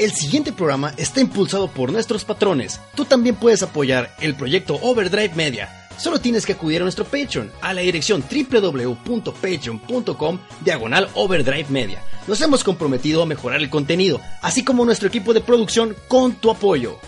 El siguiente programa está impulsado por nuestros patrones. Tú también puedes apoyar el proyecto Overdrive Media. Solo tienes que acudir a nuestro Patreon a la dirección www.patreon.com diagonal Overdrive Media. Nos hemos comprometido a mejorar el contenido, así como nuestro equipo de producción con tu apoyo.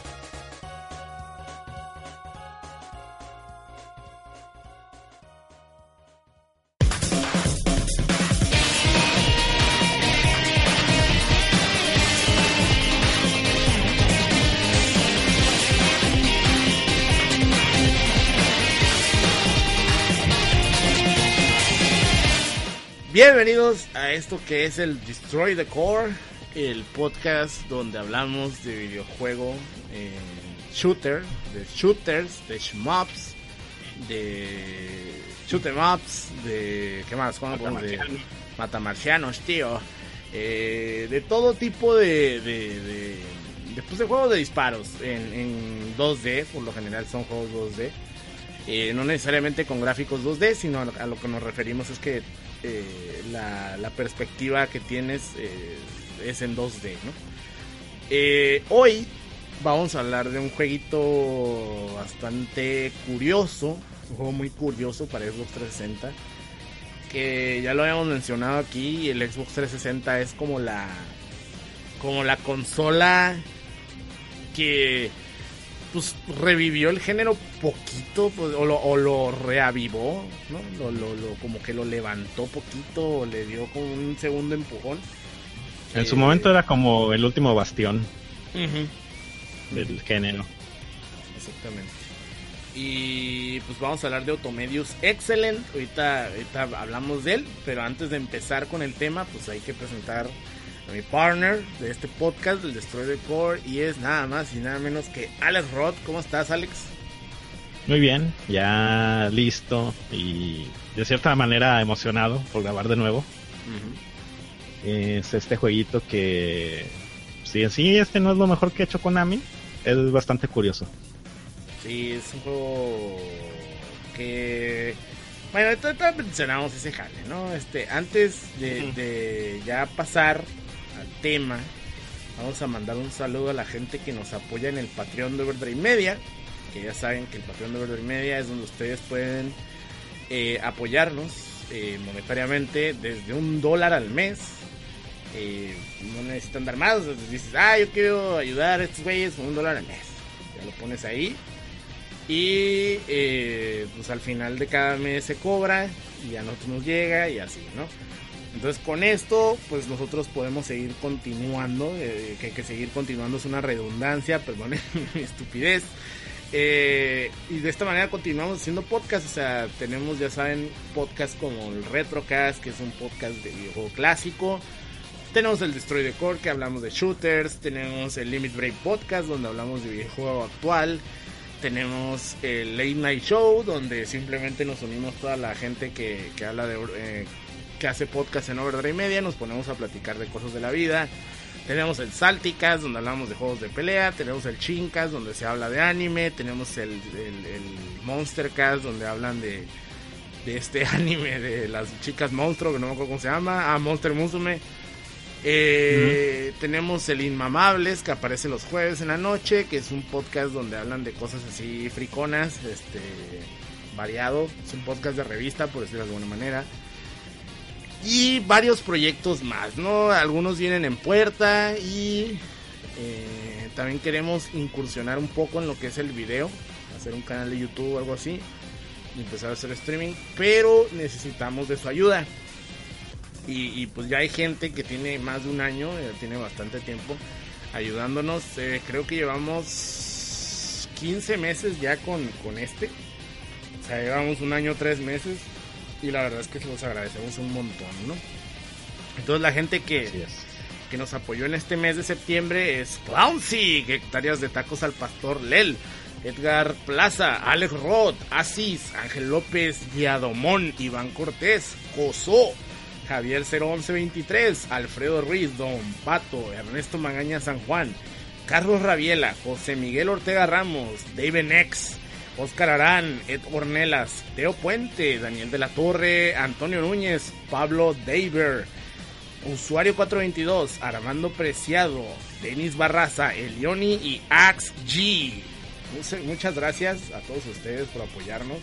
Bienvenidos a esto que es el Destroy the Core, el podcast donde hablamos de videojuego, eh, shooter, de shooters, de shmups, de shoot em ups, de ¿qué más? ¿Cómo de matamarcianos, tío, eh, de todo tipo de de, de, de, pues, de juegos de disparos en, en 2D, por lo general son juegos 2D. Eh, no necesariamente con gráficos 2D, sino a lo que nos referimos es que eh, la, perspectiva que tienes eh, es en 2D, ¿no? Eh, hoy vamos a hablar de un jueguito bastante curioso, un juego muy curioso para Xbox 360, que ya lo habíamos mencionado aquí, el Xbox 360 es como la como la consola que pues revivió el género poquito pues, o, lo, o, lo, reavivó, ¿no? Lo, lo, lo, como que lo levantó poquito o le dio como un segundo empujón. En eh, su momento era como el último bastión uh -huh. del género. Exactamente. Y pues vamos a hablar de Automedius Excellent. Ahorita, ahorita hablamos de él, pero antes de empezar con el tema, pues hay que presentar a mi partner de este podcast, el Destroy the Core, y es nada más y nada menos que Alex Roth. ¿Cómo estás, Alex? Muy bien, ya listo y de cierta manera emocionado por grabar de nuevo. Uh -huh. Es este jueguito que, si en sí este no es lo mejor que ha hecho Konami, es bastante curioso. Sí, es un juego que bueno, mencionamos ese jale, ¿no? Este, antes de, de, ya pasar tema, vamos a mandar un saludo a la gente que nos apoya en el Patreon de Overdrive Media. Que ya saben que el Patreon de Overdrive Media es donde ustedes pueden eh, apoyarnos eh, monetariamente desde un dólar al mes. Eh, no necesitan dar más. Entonces dices, ah, yo quiero ayudar a estos güeyes un dólar al mes. Ya lo pones ahí y pues al final de cada mes se cobra y a nosotros nos llega y así, ¿no? Entonces con esto pues nosotros podemos seguir continuando, eh, que que seguir continuando es una redundancia, perdón mi estupidez. Eh, y de esta manera continuamos haciendo podcast, o sea, tenemos ya saben podcast como el Retrocast, que es un podcast de videojuego clásico. Tenemos el Destroy the Core, que hablamos de shooters. Tenemos el Limit Break Podcast, donde hablamos de videojuego actual tenemos el Late Night Show, donde simplemente nos unimos toda la gente que, que habla de eh, que hace podcast en Overdrive Media, nos ponemos a platicar de cosas de la vida. Tenemos el Salticas, donde hablamos de juegos de pelea. Tenemos el Chincas, donde se habla de anime. Tenemos el, el, el Monstercast, donde hablan de, de este anime de las chicas monstruo, que no me acuerdo cómo se llama. Ah, Monster Musume. Eh. Tenemos el Inmamables que aparece los jueves en la noche, que es un podcast donde hablan de cosas así friconas, este variado, es un podcast de revista por decirlo de alguna manera. Y varios proyectos más, ¿no? Algunos vienen en puerta y eh, también queremos incursionar un poco en lo que es el video, hacer un canal de YouTube o algo así y empezar a hacer streaming, pero necesitamos de su ayuda. Y, pues ya hay gente que tiene más de un año, eh, tiene bastante tiempo ayudándonos. Eh, creo que llevamos 15 meses ya con, con este. O sea, llevamos un año, tres meses. Y la verdad es que los agradecemos un montón, ¿no? Entonces la gente que, que nos apoyó en este mes de septiembre es Clowncy, hectáreas de tacos al pastor Lel, Edgar Plaza, Alex Roth, Asís, Ángel López, Guiadomón, Iván Cortés, Cosó, Javier 01123, Alfredo Ruiz, Don Pato, Ernesto Magaña San Juan, Carlos Rabiela, José Miguel Ortega Ramos, David Nex, Oscar Arán, Ed Ornelas, Teo Puente, Daniel de la Torre, Antonio Núñez, Pablo Daver, Usuario 422, Armando Preciado, Denis Barraza, Elioni y Ax G. Muchas gracias a todos ustedes por apoyarnos.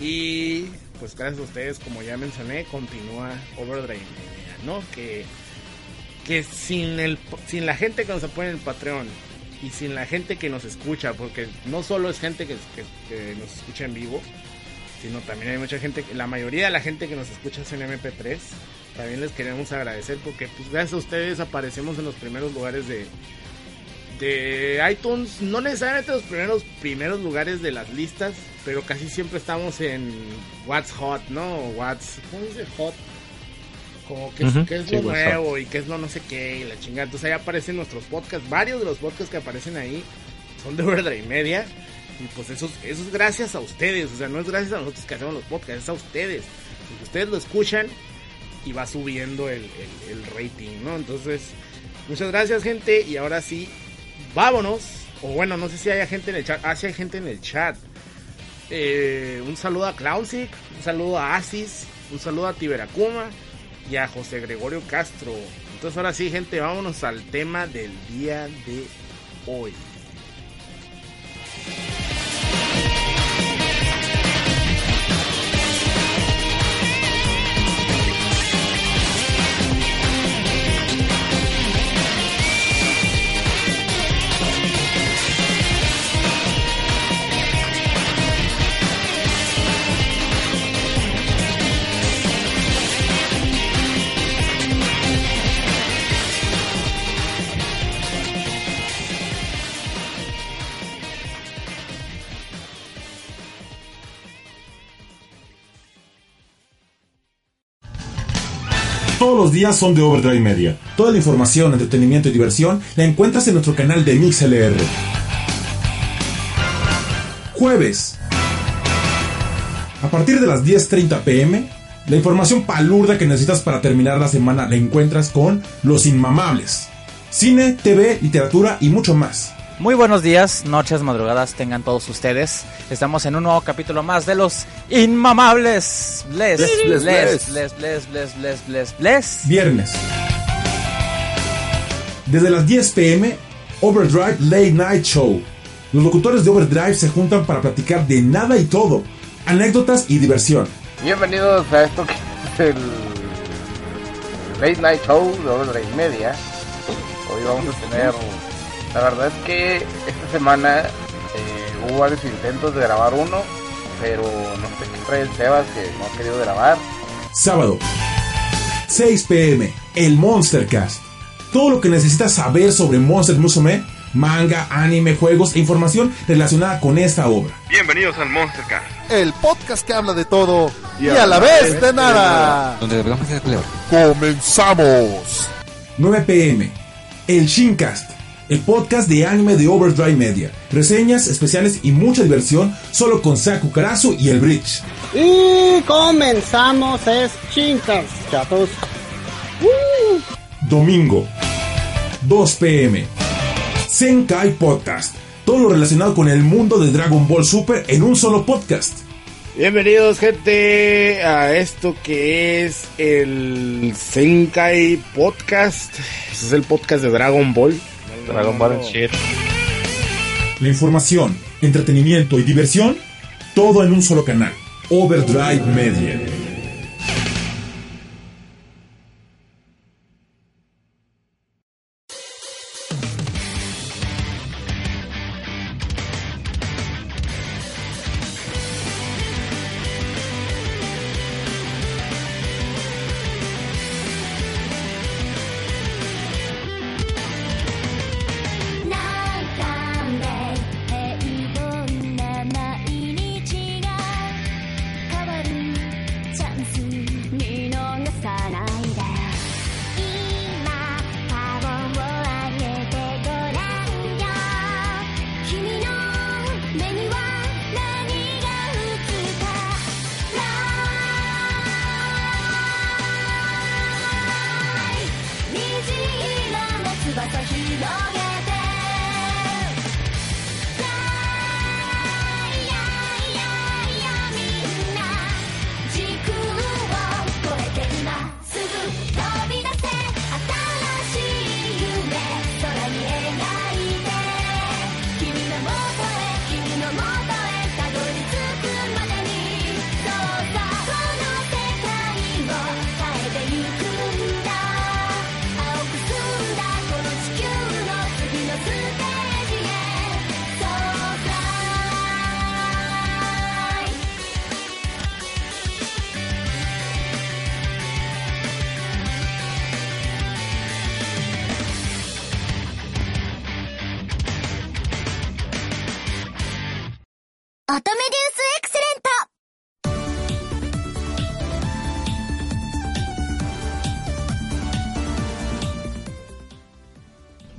Y pues gracias a ustedes, como ya mencioné, continúa Overdrive ¿no? Que, que sin, el, sin la gente que nos apoya en el Patreon y sin la gente que nos escucha, porque no solo es gente que, nos escucha en vivo, sino también hay mucha gente, la mayoría de la gente que nos escucha es en MP3 también les queremos agradecer porque pues gracias a ustedes aparecemos en los primeros lugares de de iTunes, no necesariamente los primeros primeros lugares de las listas, pero casi siempre estamos en What's Hot, ¿no? What's ¿cómo dice hot? Como que, es lo nuevo y que es lo no sé qué y la chingada. Entonces ahí aparecen nuestros podcasts, varios de los podcasts que aparecen ahí son de verdad y media. Y pues eso, eso es gracias a ustedes, o sea, no es gracias a nosotros que hacemos los podcasts, es a ustedes. ustedes lo escuchan, y va subiendo el, rating, ¿no? Entonces, muchas gracias, gente. Y ahora sí, vámonos. O bueno, no sé si hay gente en el chat. Ah, sí hay gente en el chat. Eh, un saludo a Clownsic, un saludo a Asis, un saludo a Tiberacuma y a José Gregorio Castro. Entonces ahora sí, gente, vámonos al tema del día de hoy. Los días son de Overdrive Media. Toda la información, entretenimiento y diversión la encuentras en nuestro canal de MixLR. Jueves. A partir de las 10.30 pm, la información palurda que necesitas para terminar la semana la encuentras con Los Inmamables. Cine, TV, literatura y mucho más. Muy buenos días, noches, madrugadas tengan todos ustedes. Estamos en un nuevo capítulo más de los inmamables. Bless, bless, bless, bless, bless, bless, bless, bless, Viernes. Desde las 10 pm, Overdrive Late Night Show. Los locutores de Overdrive se juntan para platicar de nada y todo, anécdotas y diversión. Bienvenidos a esto que es el Late Night Show de Overdrive Media. Hoy vamos a tener la verdad es que esta semana eh, hubo varios intentos de grabar uno, pero no sé qué trae el Sebas que no ha querido grabar. Sábado, 6 pm, el Monstercast. Todo lo que necesitas saber sobre Monster Musume, manga, anime, juegos e información relacionada con esta obra. Bienvenidos al Monstercast, el podcast que habla de todo y, a, la vez, de nada. Donde Comenzamos. 9 pm, el Shincast el podcast de anime de Overdrive Media. Reseñas especiales y mucha diversión solo con Saku Karasu y el Bridge. Y comenzamos es Chinkas, chatos. Domingo, 2 pm. Senkai Podcast. Todo lo relacionado con el mundo de Dragon Ball Super en un solo podcast. Bienvenidos gente a esto que es el Senkai Podcast. Este es el podcast de Dragon Ball. Dragon Ball La información, entretenimiento y diversión, todo en un solo canal. Overdrive Media.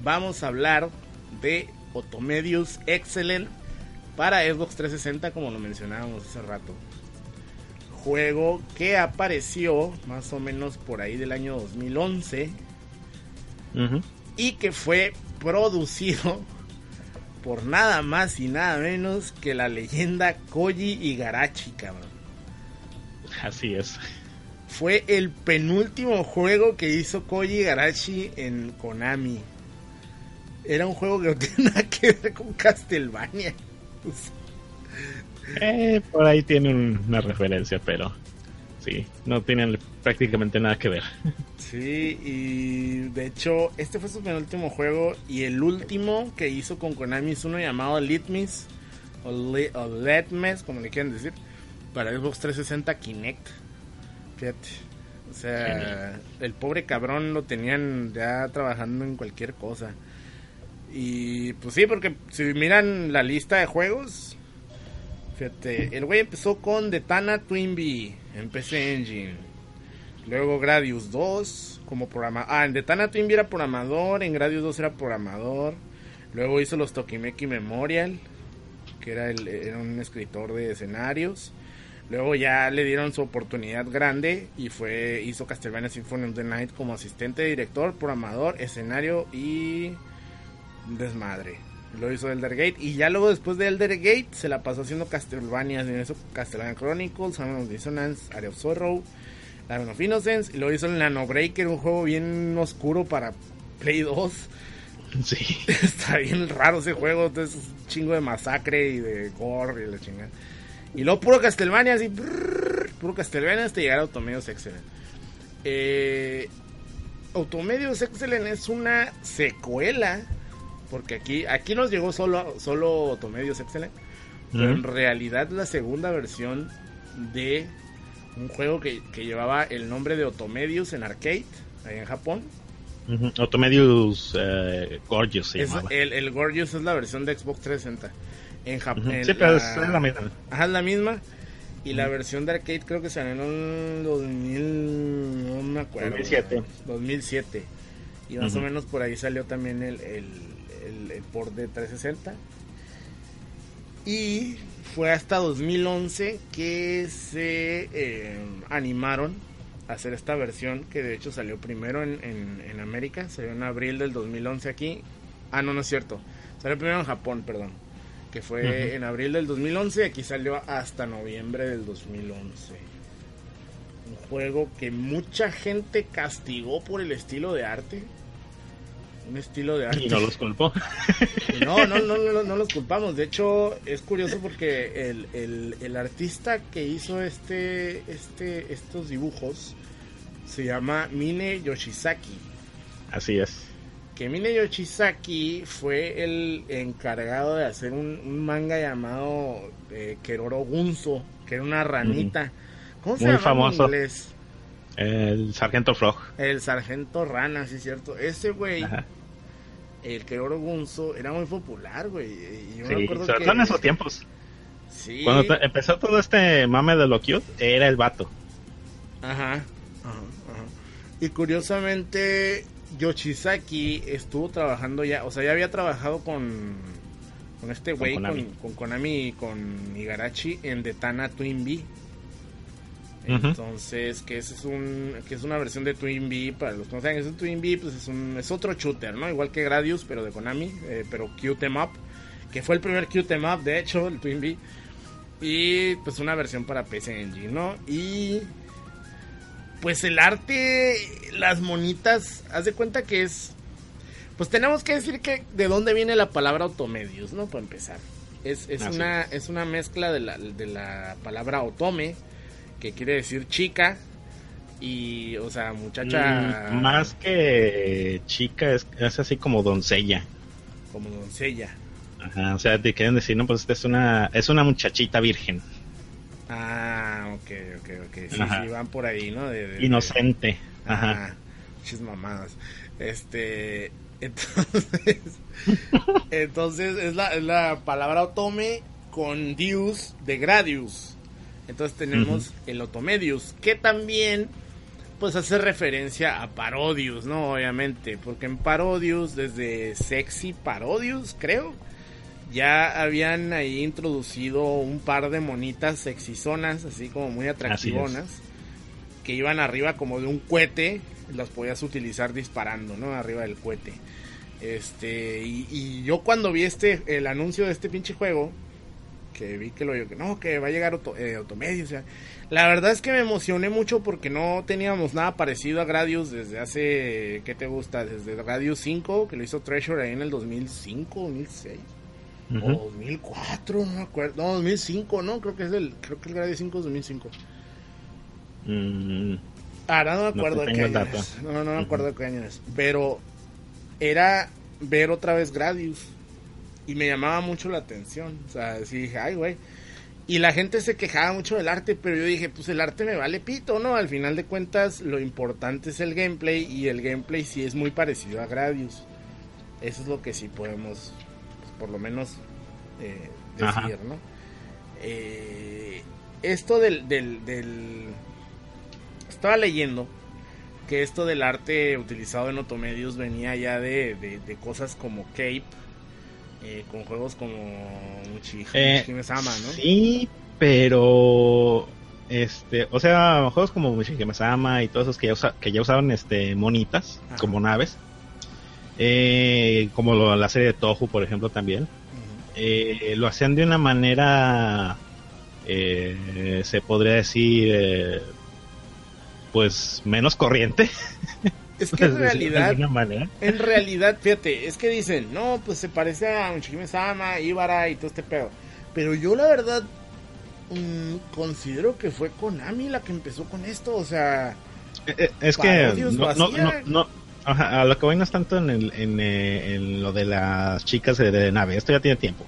Vamos a hablar de Otomedius Excellent para Xbox 360, como lo mencionábamos hace rato. Juego que apareció más o menos por ahí del año 2011 y que fue producido por nada más y nada menos que la leyenda Koji Igarashi, cabrón. Así es. Fue el penúltimo juego que hizo Koji Igarashi en Konami era un juego que no tiene nada que ver con Castlevania. Eh, por ahí tiene una referencia, pero sí, no tienen prácticamente nada que ver. Sí, y de hecho, este fue su penúltimo juego y el último que hizo con Konami es uno llamado Litmis o, Letmes, como le quieran decir, para Xbox 360 Kinect. Fíjate. O sea, el pobre cabrón lo tenían ya trabajando en cualquier cosa. Y pues sí, porque si miran la lista de juegos, fíjate, el güey empezó con Detana Twinbee en PC Engine. Luego Gradius 2 como programador. Ah, en Detana Twinbee era programador, en Gradius 2 era programador. Luego hizo los Tokimeki Memorial, que era, el, era un escritor de escenarios. Luego ya le dieron su oportunidad grande y fue hizo Castlevania Symphony of the Night como asistente, director, programador, escenario y desmadre. Lo hizo Elder Gate y ya luego después de Elder Gate se la pasó haciendo Castlevania, eso Castlevania Chronicles, Sound of Dissonance, Area of Sorrow, Labyrinth of Innocence y lo hizo en Nano Breaker, un juego bien oscuro para Play 2. Sí. Está bien raro ese juego, entonces un chingo de masacre y de gore y la chingada. Y luego puro Castlevania, así, puro Castlevania hasta llegar a Automedios Excellent. Eh, Automedios Excellent es una secuela porque aquí, aquí nos llegó solo, solo Otomedios Excellent. Pero en realidad la segunda versión de un juego que, llevaba el nombre de Otomedius en arcade, ahí en Japón. Otomedius eh, Gorgeous se llamaba. El, el, Gorgeous es la versión de Xbox 360. En Japón. Sí, pero es la misma. Ajá, es la misma. Y la versión de arcade creo que salió en 2000, no me acuerdo. 2007. 2007. Y más o menos por ahí salió también el, el, port de 360. Y fue hasta 2011 que se eh, animaron a hacer esta versión que de hecho salió primero en, en, América, salió en abril del 2011 aquí. Ah, no, no es cierto. Salió primero en Japón, perdón. Que fue en abril del 2011 y aquí salió hasta noviembre del 2011. Un juego que mucha gente castigó por el estilo de arte un estilo de arte. Y no los culpó. No, no, no, no, los culpamos. De hecho, es curioso porque el, el, artista que hizo este, este, estos dibujos se llama Mine Yoshizaki. Así es. Que Mine Yoshizaki fue el encargado de hacer un, manga llamado eh, Keroro Gunso, que era una ranita. ¿Cómo se llama famoso. en inglés? El Sargento Frog. El Sargento Rana, sí, cierto. Ese güey el Keroro Gunso era muy popular, güey. Y yo sí, me acuerdo sobre todo en esos tiempos. Sí. Cuando empezó todo este mame de lo cute, era el vato. Ajá. Ajá, Y curiosamente, Yoshizaki estuvo trabajando ya, o sea, ya había trabajado con, con este güey, con, con, Konami y con Igarashi en Detana Twin Bee. Entonces, que ese es un que es una versión de Twin Bee, para los que no saben, es un Twin Bee, pues es un es otro shooter, ¿no? Igual que Gradius, pero de Konami, eh, pero Q Em Up, que fue el primer Q Em Up, de hecho, el Twin Bee. Y pues una versión para PC Engine, ¿no? Y pues el arte, las monitas, haz de cuenta que es pues tenemos que decir que de dónde viene la palabra automedios, ¿no? Para empezar. Es, es una, es. una mezcla de la, de la palabra otome, que quiere decir chica, y, o sea, muchacha... Mm, más que chica, es, es, así como doncella. Como doncella. Ajá, o sea, te quieren decir, no, pues esta es una, es una muchachita virgen. Ah, ok, ok, ok. Sí, sí, van por ahí, ¿no? De, de, Inocente. Ajá. Chis mamadas. Este, entonces, entonces es la, es la palabra otome con dius de gradius. Entonces tenemos uh -huh. el otomedius, que también pues hace referencia a Parodius, ¿no? Obviamente, porque en Parodius, desde Sexy Parodius, creo, ya habían ahí introducido un par de monitas sexizonas, así como muy atractivonas, que iban arriba como de un cohete, las podías utilizar disparando, ¿no? Arriba del cohete. Este, y, y, yo cuando vi este, el anuncio de este pinche juego, que vi que lo que no, que va a llegar auto, eh, Automedio, o sea, la verdad es que me emocioné mucho porque no teníamos nada parecido a Gradius desde hace, ¿qué te gusta? Desde Gradius 5, que lo hizo Treasure ahí en el 2005, 2006. Uh -huh. O 2004, no me acuerdo. No, 2005, ¿no? Creo que es el, creo que el Gradius 5 es 2005. Mm. Ahora no me acuerdo no de qué año es. No, no, no me acuerdo uh -huh. de qué año es. Pero era ver otra vez Gradius. Y me llamaba mucho la atención. O sea, sí dije, ay, güey. Y la gente se quejaba mucho del arte, pero yo dije, pues el arte me vale pito, ¿no? Al final de cuentas, lo importante es el gameplay. Y el gameplay sí es muy parecido a Gradius. Eso es lo que sí podemos, pues, por lo menos, eh, decir, Ajá. ¿no? Eh, esto del, del, del estaba leyendo que esto del arte utilizado en Otomedios venía ya de, de, de cosas como Cape, eh, con juegos como Muchi, eh, Sama, ¿no? Sí, pero este, o sea, juegos como Mushihime-sama y todos esos que ya, usa, que ya usaban este monitas Ajá. como naves. Eh, como lo, la serie de Tohu, por ejemplo, también. -huh. lo hacían de una manera eh, se podría decir eh, pues menos corriente. Es que en realidad, en realidad, fíjate, es que dicen, no, pues se parece a Unchime Sama, Ibara y todo este pedo. Pero yo la verdad mmm, considero que fue Konami la que empezó con esto, o sea... Eh, es que no, no, no, no, ajá, a lo que voy no es tanto en, el, en, eh, en lo de las chicas de, de, nave, esto ya tiene tiempo.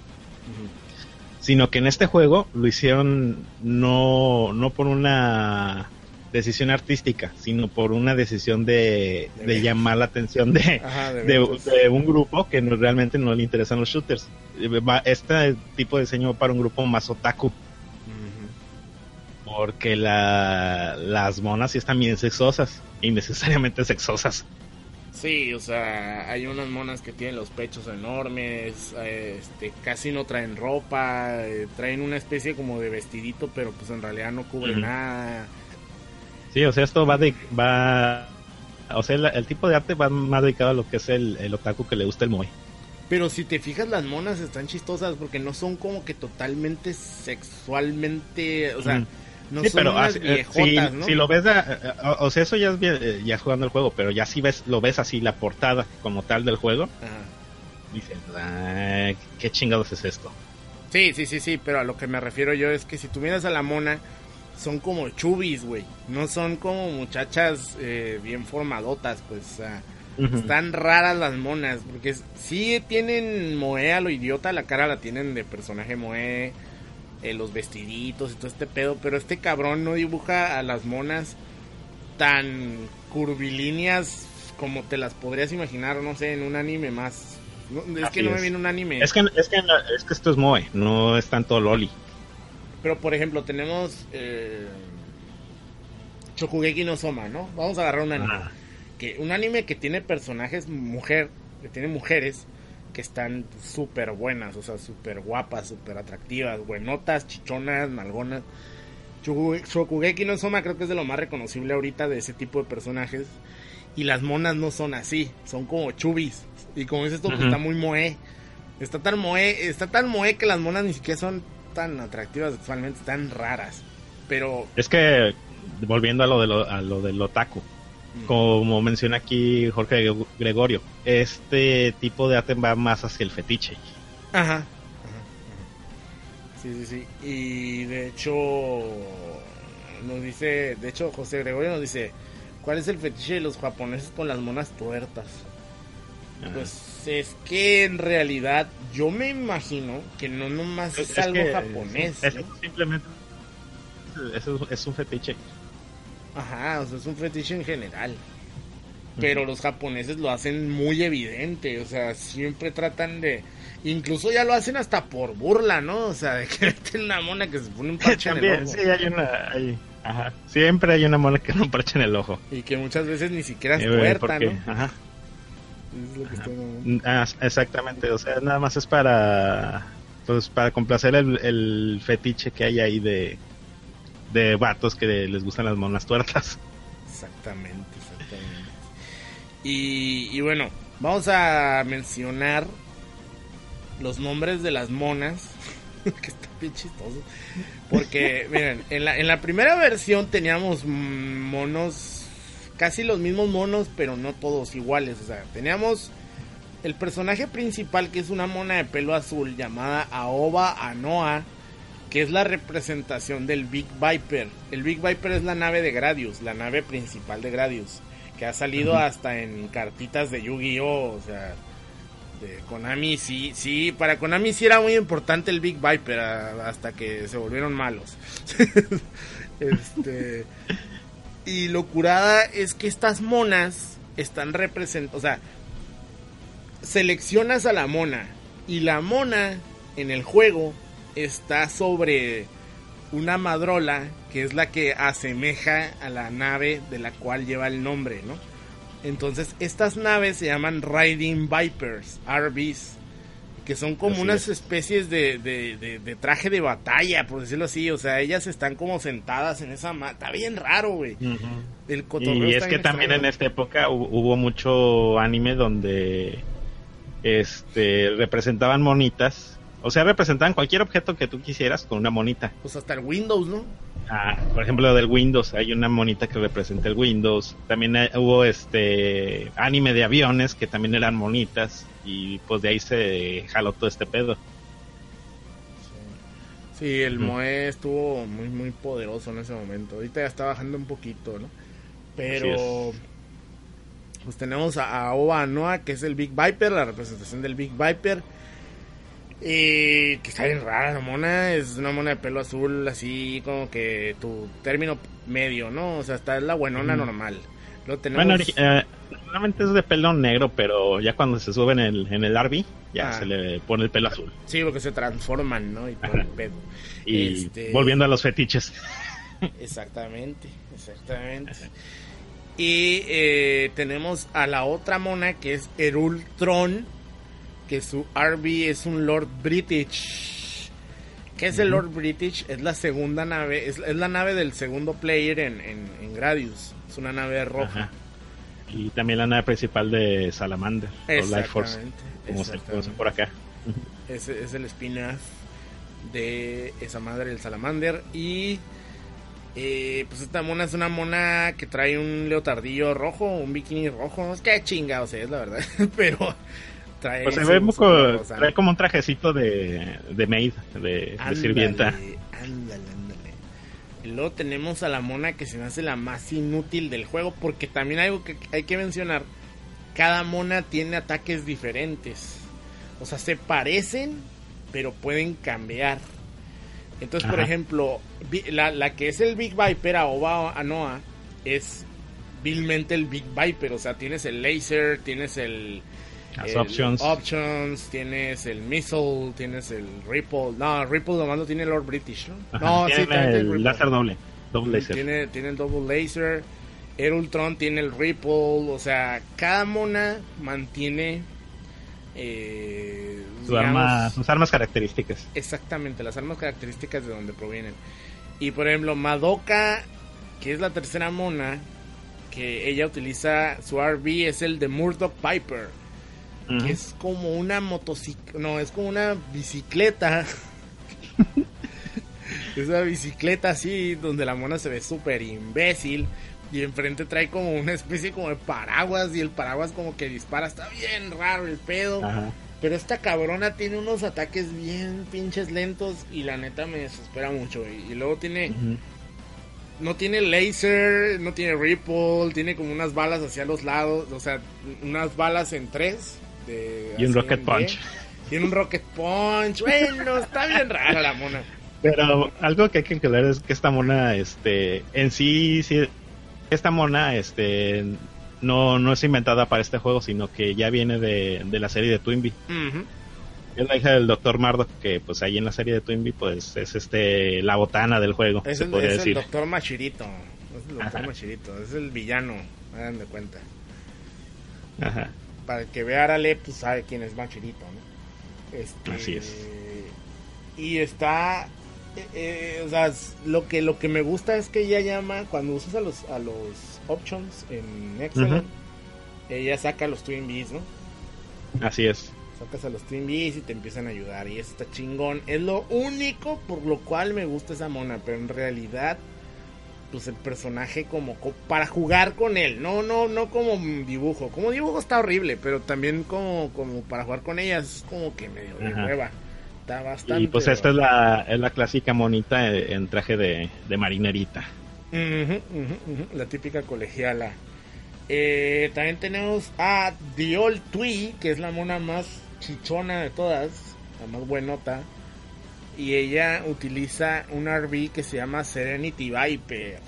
Sino que en este juego lo hicieron no, no por una decisión artística, sino por una decisión de, llamar la atención de, Ajá, de, de, un grupo que no, realmente no le interesan los shooters. Este tipo de diseño va para un grupo más otaku. Uh -huh. Porque la, las monas sí están bien sexosas, innecesariamente sexosas. Sí, o sea, hay unas monas que tienen los pechos enormes, este, casi no traen ropa, eh, traen una especie como de vestidito, pero pues en realidad no cubre uh -huh. nada Sí, o sea, esto va de. va O sea, el, el, tipo de arte va más dedicado a lo que es el, el otaku que le gusta el moe. Pero si te fijas, las monas están chistosas porque no son como que totalmente sexualmente. O sea. Mm. No sí, son pero unas así, viejotas, si, ¿no? si, lo ves, a, o sea, eso ya es bien, eh, ya jugando el juego, pero ya si ves, lo ves así la portada como tal del juego, Ajá. dices, ah, ¿qué chingados es esto? Sí, sí, sí, sí, pero a lo que me refiero yo es que si tú miras a la mona, son como chubis, güey. No son como muchachas eh, bien formadotas, pues. Uh -huh. Están raras las monas, porque sí tienen moe a lo idiota, la cara la tienen de personaje moe, eh, los vestiditos y todo este pedo, pero este cabrón no dibuja a las monas tan curvilíneas como te las podrías imaginar, no sé, en un anime más. No, es Así que no es. me viene un anime. Es que, es que, es que esto es moe, no es tanto loli. Pero por ejemplo, tenemos eh, Chokugeki no Soma, ¿no? Vamos a agarrar un anime. Ah. Que, un anime que tiene personajes mujer, que tiene mujeres que están súper buenas, o sea, súper guapas, súper atractivas, buenotas, chichonas, nalgonas. Shoku- Shokugeki no Soma creo que es de lo más reconocible ahorita de ese tipo de personajes. Y las monas no son así, son como chubis. Y como dices tú, pues está muy moe. Está tan moe, está tan moe que las monas ni siquiera son tan atractivas sexualmente, están raras. Pero Es que, volviendo a lo, de lo, a lo del otaku, como menciona aquí Jorge Gregorio, este tipo de arte va más hacia el fetiche. Ajá. ajá, ajá. Sí, sí, sí. Y de hecho, nos dice, de hecho, José Gregorio nos dice, ¿cuál es el fetiche de los japoneses con las monas tuertas? Ajá. Pues es que en realidad yo me imagino que no nomás es, Es algo que japonés. Es, simplemente es, es un fetiche. Ajá, o sea, es un fetiche en general. Pero los japoneses lo hacen muy evidente, o sea, siempre tratan de... Incluso ya lo hacen hasta por burla, ¿no? O sea, de que una mona que se pone un parche en el ojo. sí, hay una. hay- ajá. Siempre hay una mona que no parche en el ojo. Y que muchas veces ni siquiera es Eh, puerta, porque- ¿no? Ajá. Es lo que estoy- Ah, exactamente, o sea, nada más es para pues para complacer el, el fetiche que hay ahí de de vatos que les gustan las monas tuertas. Exactamente, exactamente. Y, y bueno, vamos a mencionar los nombres de las monas. que está bien chistoso. Porque, miren, en la, en la primera versión teníamos mm, monos, casi los mismos monos, pero no todos iguales. O sea, teníamos el personaje principal, que es una mona de pelo azul llamada Aoba Anoa, que es la representación del Big Viper. El Big Viper es la nave de Gradius, la nave principal de Gradius, que ha salido hasta en cartitas de Yu-Gi-Oh! O sea, de Konami sí, sí, para Konami sí era muy importante el Big Viper hasta que se volvieron malos. este y lo curada es que estas monas están representadas, o sea, seleccionas a la mona y la mona en el juego está sobre una madrola que es la que asemeja a la nave de la cual lleva el nombre, ¿no? Entonces estas naves se llaman Riding Vipers, RVs, que son como Así unas es. especies de, de- de- de traje de batalla, por decirlo así, o sea, ellas están como sentadas en esa... ma- Está bien raro, güey. El cotorreo Y es que también extraño. en esta época hu- hubo mucho anime donde este representaban monitas, o sea, representaban cualquier objeto que tú quisieras con una monita. Pues hasta el Windows, ¿no? Ah, por ejemplo, del Windows, hay una monita que representa el Windows. También hay- hubo este anime de aviones que también eran monitas y pues de ahí se jaló todo este pedo. Sí, el Ujú. Moe estuvo muy, muy poderoso en ese momento. Ahorita ya está bajando un poquito, ¿no? Pero. Pues tenemos a, a Oba Noa, que es el Big Viper, la representación del Big Viper. Eh, que está bien rara la mona. Es una mona de pelo azul, así como que tu término medio, ¿no? O sea, está es la buenona Ujú. normal. Luego tenemos. Bueno, eh, normalmente es de pelo negro, pero ya cuando se sube en el, en el RV, ya Ah. se le pone el pelo azul. Sí, porque se transforman, ¿no? Y Ajá. el pedo. Y Este- volviendo a los fetiches. Exactamente, exactamente. Y eh, tenemos a la otra mona que es Erultron, que su RB es un Lord British. ¿Qué es el Lord British? Es la segunda nave, es, es la nave del segundo player en, en, en Gradius. Es una nave roja. Ajá. Y también la nave principal de Salamander, o Life Force, como se conoce por acá. Es, es el spin-off de esa madre, el Salamander. Y eh, pues esta mona es una mona que trae un leotardillo rojo, un bikini rojo. No es que chingado sea, es la verdad. Pero trae. Pues ve ¿no? trae como un trajecito de, de maid, de, sirvienta. Ándale, ándale. Y luego tenemos a la mona que se me hace la más inútil del juego. Porque también algo que hay que mencionar. Cada mona tiene ataques diferentes. O sea, se parecen, pero pueden cambiar. Entonces, por ejemplo, la, la que es el Big Viper, Aoba Anoa, es vilmente el Big Viper. O sea, tienes el laser, tienes el... Las el options. options, tienes el missile, tienes el Ripple. No, Ripple nomás lo tiene Lord British, ¿no? Ajá, no, tiene tiene el Ripple. láser doble, doble láser. Tiene, tiene el double laser. Erultron tiene el Ripple. O sea, cada mona mantiene. Eh, Su digamos, arma- sus armas características. Exactamente, las armas características de donde provienen. Y por ejemplo, Madoka, que es la tercera mona, que ella utiliza su RV, es el de Murdoch Piper. Que es como una motocicleta, no, es como una bicicleta. es una bicicleta así, donde la mona se ve súper imbécil. Y enfrente trae como una especie como de paraguas y el paraguas como que dispara. Está bien raro el pedo. Pero esta cabrona tiene unos ataques bien pinches lentos y la neta me desespera mucho. Y luego tiene... No tiene laser, no tiene ripple, tiene como unas balas hacia los lados, o sea, unas balas en tres. De, Y un rocket punch. Tiene un rocket punch. Bueno, está bien rara la mona. Pero algo que hay que aclarar es que esta mona, este, en sí, sí, esta mona, este, no, no es inventada para este juego, sino que ya viene de, de la serie de Twinbee. Es la hija del Dr. Mardock, que pues ahí en la serie de Twinbee, pues es este, la botana del juego, Es, se el, podría es el doctor Machirito. Es el doctor. Machirito, es el villano, hagan de cuenta. Ajá. Para el que vea Arale, pues sabe quién es Machirito, ¿no? Este, Así es. Y está. eh, eh, o sea, lo que, lo que me gusta es que ella llama, cuando usas a los, a los options en Excel, ella saca los Twin Bees, ¿no? Así es. Sacas a los Twin Bees y te empiezan a ayudar. Y eso está chingón. Es lo único por lo cual me gusta esa mona. Pero en realidad, pues el personaje como co- para jugar con él. No, no, no como dibujo. Como dibujo está horrible. Pero también como, como para jugar con ella es como que medio de hueva. Está bastante. Y pues esta es la, es la clásica monita en traje de, de marinerita. La típica colegiala. Eh, también tenemos a The Old Twee, que es la mona más chichona de todas, la más buenota. Y ella utiliza un RV que se llama Serenity Viper.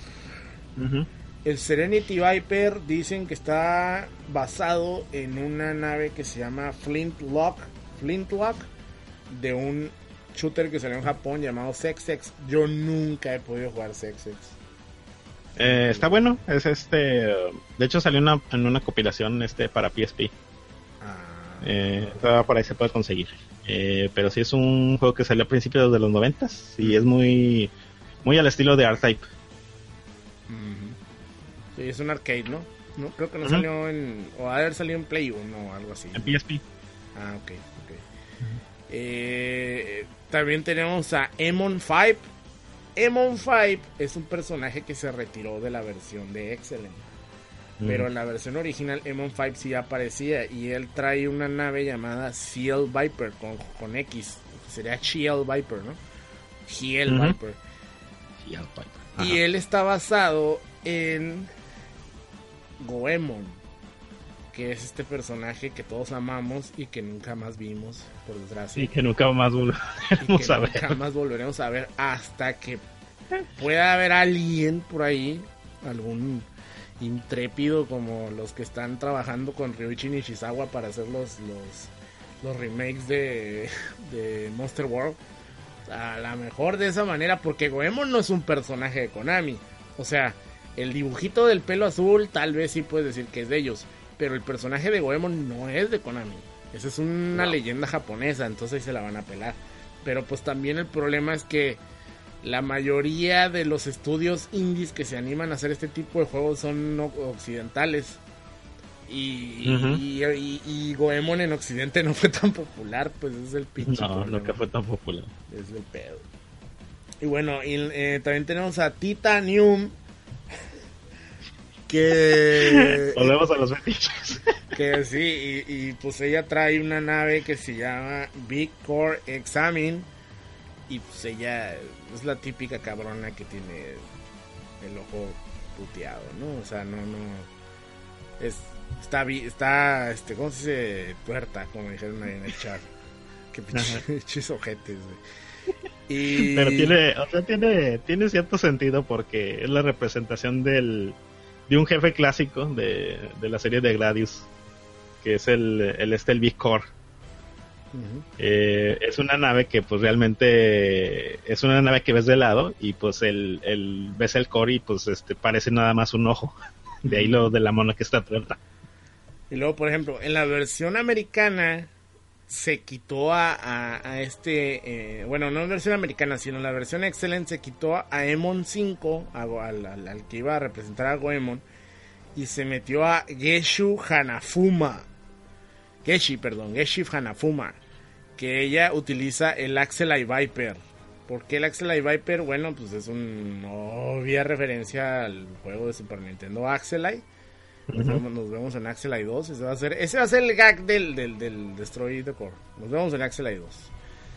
El Serenity Viper dicen que está basado en una nave que se llama Flintlock. Flintlock de un shooter que salió en Japón llamado Sexex. Yo nunca he podido jugar Sexex. Eh, está bueno, es este, de hecho salió una, en una compilación este para PSP. Ah, Eh, por ahí se puede conseguir. Eh, pero sí es un juego que salió a principios de los noventas y es muy muy al estilo de R-Type. Sí, es un arcade, ¿no? No, creo que no Ujú. salió en. O ha de haber salido en Play 1 o algo así. En PSP. Ah, ok, ok. Eh, también tenemos a Emon 5. Emon 5 es un personaje que se retiró de la versión de Excellent. Pero en la versión original, Emon 5 sí aparecía. Y él trae una nave llamada Seal Viper con, con X. Sería Shield Viper, ¿no? Shield. Viper. Y R-Type. Y él está basado en Goemon, que es este personaje que todos amamos y que nunca más vimos, por desgracia. Y que nunca más Y volveremos que a ver. nunca más volveremos a ver hasta que pueda haber alguien por ahí, algún intrépido como los que están trabajando con Ryuichi Nishizawa para hacer los, los, los remakes de, de Monster World. A lo mejor de esa manera, porque Goemon no es un personaje de Konami. O sea, el dibujito del pelo azul tal vez sí puedes decir que es de ellos. Pero el personaje de Goemon no es de Konami. Esa es una leyenda japonesa, entonces ahí se la van a pelar. Pero pues también el problema es que la mayoría de los estudios indies que se animan a hacer este tipo de juegos son occidentales. Y, Ujú. y, y- y Goemon en Occidente no fue tan popular, pues es el pinche No, problema. nunca fue tan popular. Es el pedo. Y bueno, y, eh, también tenemos a Titanium. Que, Volvemos a los fetiches. que sí, y, y, pues ella trae una nave que se llama Big Core Examine. Y pues ella es la típica cabrona que tiene el ojo puteado, ¿no? O sea, no, no. Es, está, está, este, ¿cómo se dice? Tuerta, como dijeron ahí en el chat. Que Ajá. pinches ojetes. Y... Pero tiene, o sea, tiene, tiene cierto sentido porque es la representación del, de un jefe clásico de, de la serie de Gladius, que es el, el este el Eh, es una nave que pues realmente es una nave que ves de lado y pues el, ves el core y pues este parece nada más un ojo. De ahí lo de la mona que está tuerta. Y luego, por ejemplo, en la versión americana, se quitó a, a, este, eh, bueno, no en versión americana, sino en la versión Excellent se quitó a Emon 5, al, al, que iba a representar a Goemon, y se metió a Geshu Hanafuma. Geshi, perdón, Geshi Hanafuma, que ella utiliza el Axelite Viper. ¿Por qué el Axelite Viper? Bueno, pues es una obvia referencia al juego de Super Nintendo Axelite nos, vemos, en Axel I2. Ese va a ser, ese va a ser el gag del, del, del Destroy the Core. Nos vemos en Axel I2.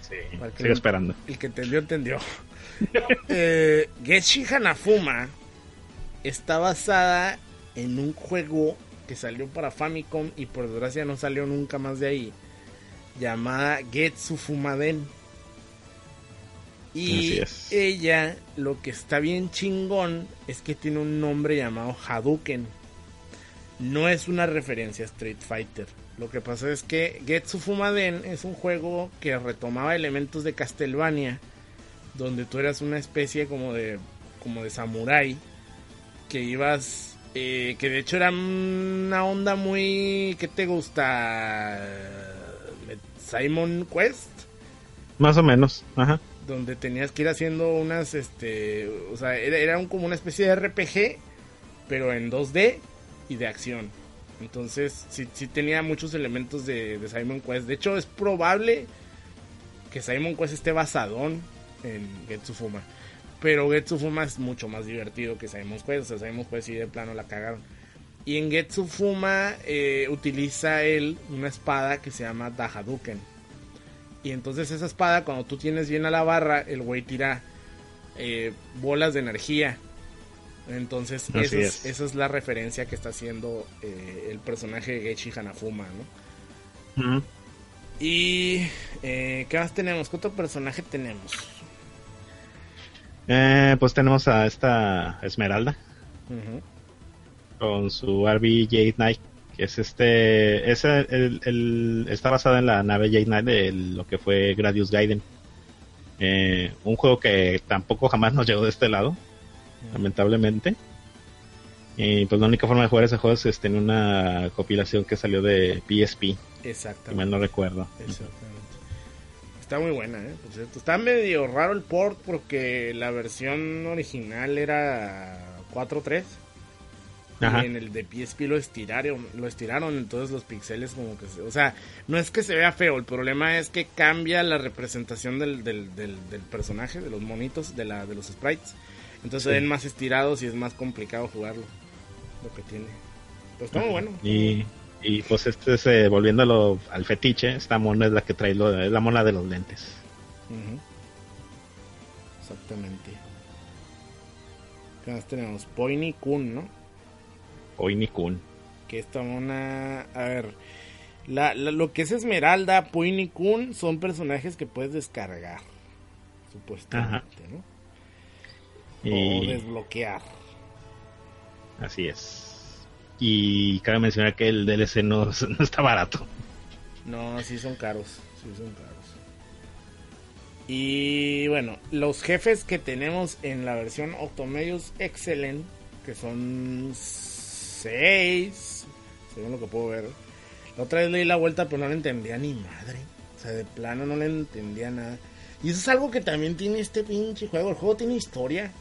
Sí, sigo esperando. El que entendió, entendió. eh, Getshi Hanafuma está basada en un juego que salió para Famicom y por desgracia no salió nunca más de ahí. Llamada Getsu Fumaden. Y ella, lo que está bien chingón es que tiene un nombre llamado Hadouken no es una referencia a Street Fighter. Lo que pasa es que Getsu Fumaden es un juego que retomaba elementos de Castlevania, donde tú eras una especie como de como de samurái que ibas eh, que de hecho era una onda muy ¿qué te gusta? Simon Quest. Más o menos, ajá. Donde tenías que ir haciendo unas este, o sea, era, un, como una especie de RPG, pero en 2D y de acción. Entonces, sí, sí tenía muchos elementos de, Simon Quest. De hecho, es probable que Simon Quest esté basadón en Getsu Fuma. Pero Getsu Fuma es mucho más divertido que Simon Quest. O sea, Simon Quest sí de plano la cagaron. Y en Getsu Fuma eh, utiliza él una espada que se llama Dahaduken. Y entonces esa espada, cuando tú tienes bien a la barra, el güey tira eh, bolas de energía entonces, esa es, la referencia que está haciendo eh, el personaje de Geishi Hanafuma, ¿no? Y, eh, ¿qué más tenemos? ¿Qué otro personaje tenemos? Eh, pues tenemos a esta Esmeralda. Con su RB Jade Knight. Que es este. Es el, está basada en la nave Jade Knight de lo que fue Gradius Gaiden. un juego que tampoco jamás nos llegó de este lado lamentablemente. Y pues la única forma de jugar ese juego es en una compilación que salió de PSP. Exactamente. no recuerdo. Exactamente. Está muy buena, ¿eh? Está medio raro el port porque la versión original era 4.3. Y en el de PSP lo estiraron, lo estiraron, entonces los pixeles como que se, o sea, no es que se vea feo, el problema es que cambia la representación del, del, del, del personaje, de los monitos, de la, de los sprites. Entonces se ven más estirados y es más complicado jugarlo. Lo que tiene. Pero está muy bueno. Y, y pues este es, eh, volviéndolo al fetiche, esta mona es la que trae lo, es la mona de los lentes. Exactamente. ¿Qué más tenemos? Poiny Kun, ¿no? Poiny Kun. Que esta mona. A ver. La, lo que es Esmeralda, Poiny Kun son personajes que puedes descargar. Supuestamente, ¿no? y... o desbloquear. Así es. Y cabe mencionar que el DLC no, está barato. No, sí son caros. Sí son caros. Y bueno, los jefes que tenemos en la versión Octomedius Excellent, que son 6, según lo que puedo ver. La otra vez leí la vuelta, pero no le entendía ni madre. O sea, de plano no le entendía nada. Y eso es algo que también tiene este pinche juego. El juego tiene historia.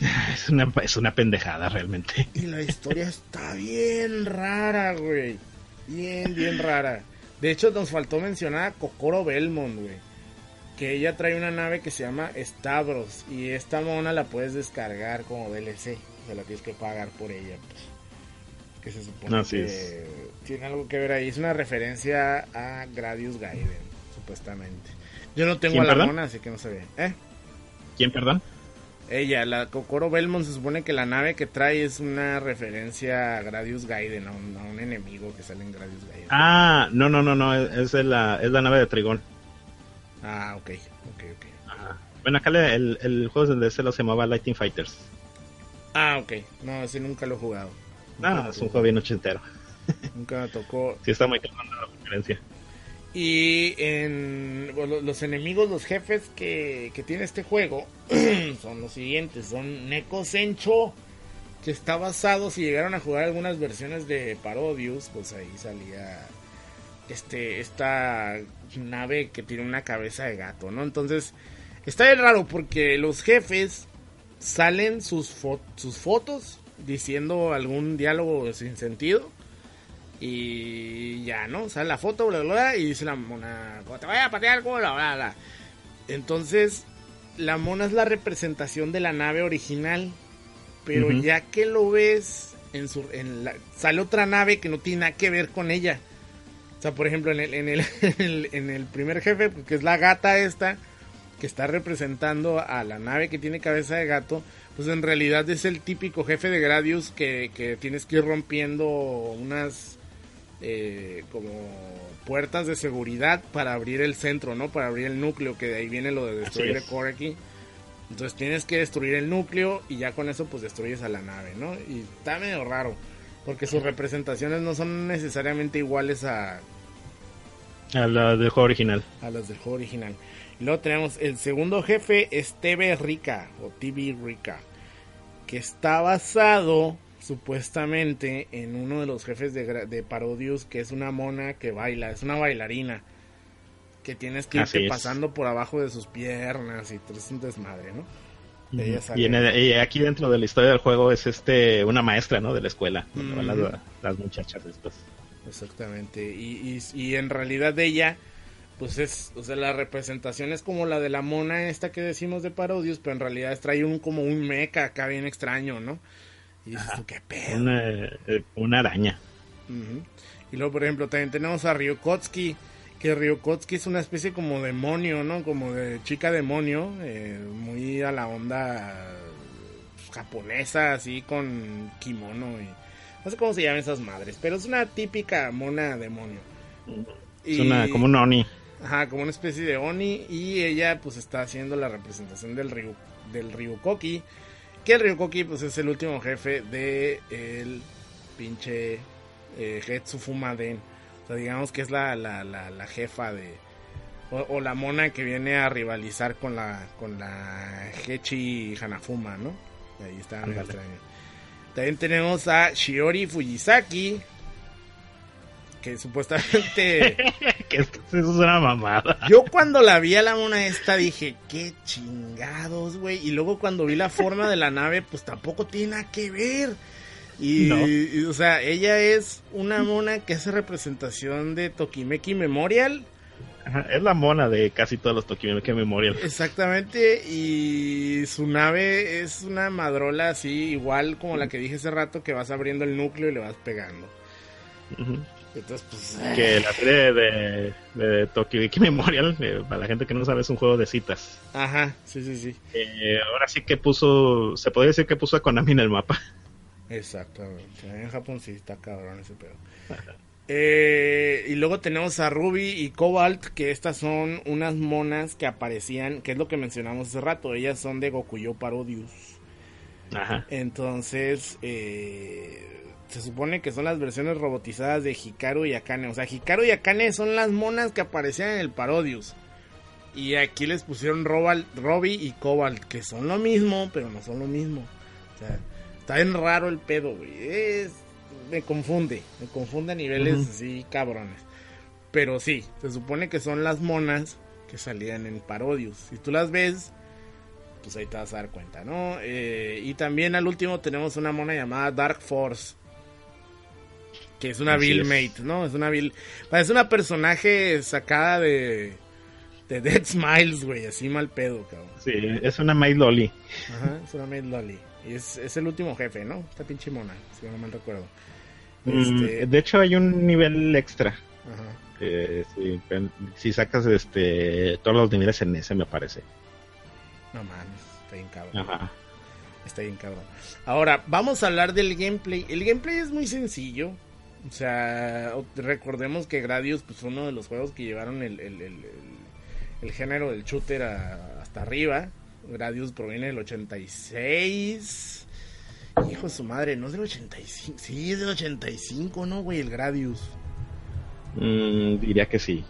Es una, es una pendejada realmente. Y la historia está bien rara, güey. Bien, bien rara. De hecho, nos faltó mencionar a Kokoro Belmont, güey. Que ella trae una nave que se llama Stavros. Y esta mona la puedes descargar como DLC. O sea, la tienes que pagar por ella. Pues. Que se supone que tiene algo que ver ahí. Es una referencia a Gradius Gaiden, supuestamente. Yo no tengo a la mona, así que no se ve. ¿Eh? ¿Quién, perdón? Ella, la Kokoro Belmont, se supone que la nave que trae es una referencia a Gradius Gaiden, a un, enemigo que sale en Gradius Gaiden. Ah, no, no, no, no, es, la, es la nave de Trigón. Ah, ok, ok, ok. Bueno, acá el, el juego donde se lo llamaba Lighting Fighters. Ah, ok. No, ese nunca lo he jugado. Ah, es un juego bien ochentero. Nunca me tocó. Sí, está muy claro la referencia. Y en los enemigos, los jefes que, tiene este juego son los siguientes. Son Neko Sencho, que está basado, si llegaron a jugar algunas versiones de Parodius, pues ahí salía este, esta nave que tiene una cabeza de gato, ¿no? Entonces, está bien raro porque los jefes salen sus, sus fotos diciendo algún diálogo sin sentido. Y ya, ¿no? Sale la foto, bla, bla, bla, y dice la mona, te vaya a patear bla, bla, bla. Entonces, la mona es la representación de la nave original. Pero ya que lo ves, en su, en la, sale otra nave que no tiene nada que ver con ella. O sea, por ejemplo, en el, en el, en el, primer jefe, que es la gata esta, que está representando a la nave que tiene cabeza de gato, pues en realidad es el típico jefe de Gradius que, que tienes que ir rompiendo unas eh, como puertas de seguridad para abrir el centro, ¿no? Para abrir el núcleo, que de ahí viene lo de destruir el core aquí. Entonces tienes que destruir el núcleo y ya con eso pues destruyes a la nave, ¿no? Y está medio raro, porque sus representaciones no son necesariamente iguales a... A las del juego original. A las del juego original. Y luego tenemos el segundo jefe, es TV Rica, o TV Rica, que está basado supuestamente en uno de los jefes de, de Parodius, que es una mona que baila, es una bailarina que tienes que irte pasando por abajo de sus piernas y es un desmadre, ¿no? y, aquí dentro de la historia del juego es este una maestra, ¿no? De la escuela, las, muchachas estas. Exactamente, y, y, en realidad ella, pues es, o sea, la representación es como la de la mona esta que decimos de Parodius, pero en realidad trae un como un mecha acá bien extraño, ¿no? Y dices qué pedo. Una, eh, una araña. Y luego, por ejemplo, también tenemos a Ryukotsky, que Ryukotsuki es una especie como demonio, ¿no? Como de chica demonio, eh, muy a la onda japonesa, así con kimono y no sé cómo se llaman esas madres, pero es una típica mona demonio. Es una como un oni. Ajá, como una especie de oni y ella pues está haciendo la representación del Ryu, del Ryukoki, que el Ryukoki pues es el último jefe de el pinche eh, Getsu Fumaden o sea, digamos que es la, la, la, jefa de... O, la mona que viene a rivalizar con la con la Hechi Hanafuma, ¿no? Ahí está. También tenemos a Shiori Fujisaki, que supuestamente... que eso es una mamada. Yo cuando la vi a la mona esta dije, qué chingados, güey. Y luego cuando vi la forma de la nave, pues tampoco tiene nada que ver. Y, o sea, ella es una mona que hace representación de Tokimeki Memorial. es la mona de casi todos los Tokimeki Memorial. Exactamente, y su nave es una madrola así, igual como la que dije hace rato, que vas abriendo el núcleo y le vas pegando. Entonces, pues, Que la serie de, de Tokimeki Memorial, eh, para la gente que no sabe, es un juego de citas. Ajá, sí, sí, sí. Eh, ahora sí que puso, se puede decir que puso a Konami en el mapa. Exactamente. En Japón sí está cabrón ese pedo. Eh, y luego tenemos a Ruby y Cobalt, que estas son unas monas que aparecían, que es lo que mencionamos hace rato. Ellas son de Gokuyo Parodius. Ajá. Entonces, eh, se supone que son las versiones robotizadas de Hikaru y Akane. O sea, Hikaru y Akane son las monas que aparecían en el Parodius. Y aquí les pusieron Ruby y Cobalt, que son lo mismo, pero no son lo mismo. O sea, Está bien raro el pedo, güey. Es, me confunde. Me confunde a niveles así cabrones. Pero sí, se supone que son las monas que salían en Parodius. Si tú las ves, pues ahí te vas a dar cuenta, ¿no? Eh, y también al último tenemos una mona llamada Dark Force. Que es una Bill Mate, ¿no? Es una Bill. Es una personaje sacada de. De Dead Smiles, güey. Así mal pedo, cabrón. Sí, es una Maid Lolly. Ajá, es una Maid Lolly. Y es, es el último jefe, ¿no? Esta pinche mona, si no mal recuerdo. Mm, este... De hecho, hay un nivel extra. Ajá. si, sacas este todos los niveles en ese, me parece. No mames, está bien cabrón. Ajá. Está bien cabrón. Ahora, vamos a hablar del gameplay. El gameplay es muy sencillo. O sea, recordemos que Gradius pues, fue uno de los juegos que llevaron el, el, el, el género del shooter hasta arriba. Gradius proviene del 86. Hijo de su madre, no es del 85. Sí, es del 85, ¿no, güey? El Gradius. Mm, diría que sí.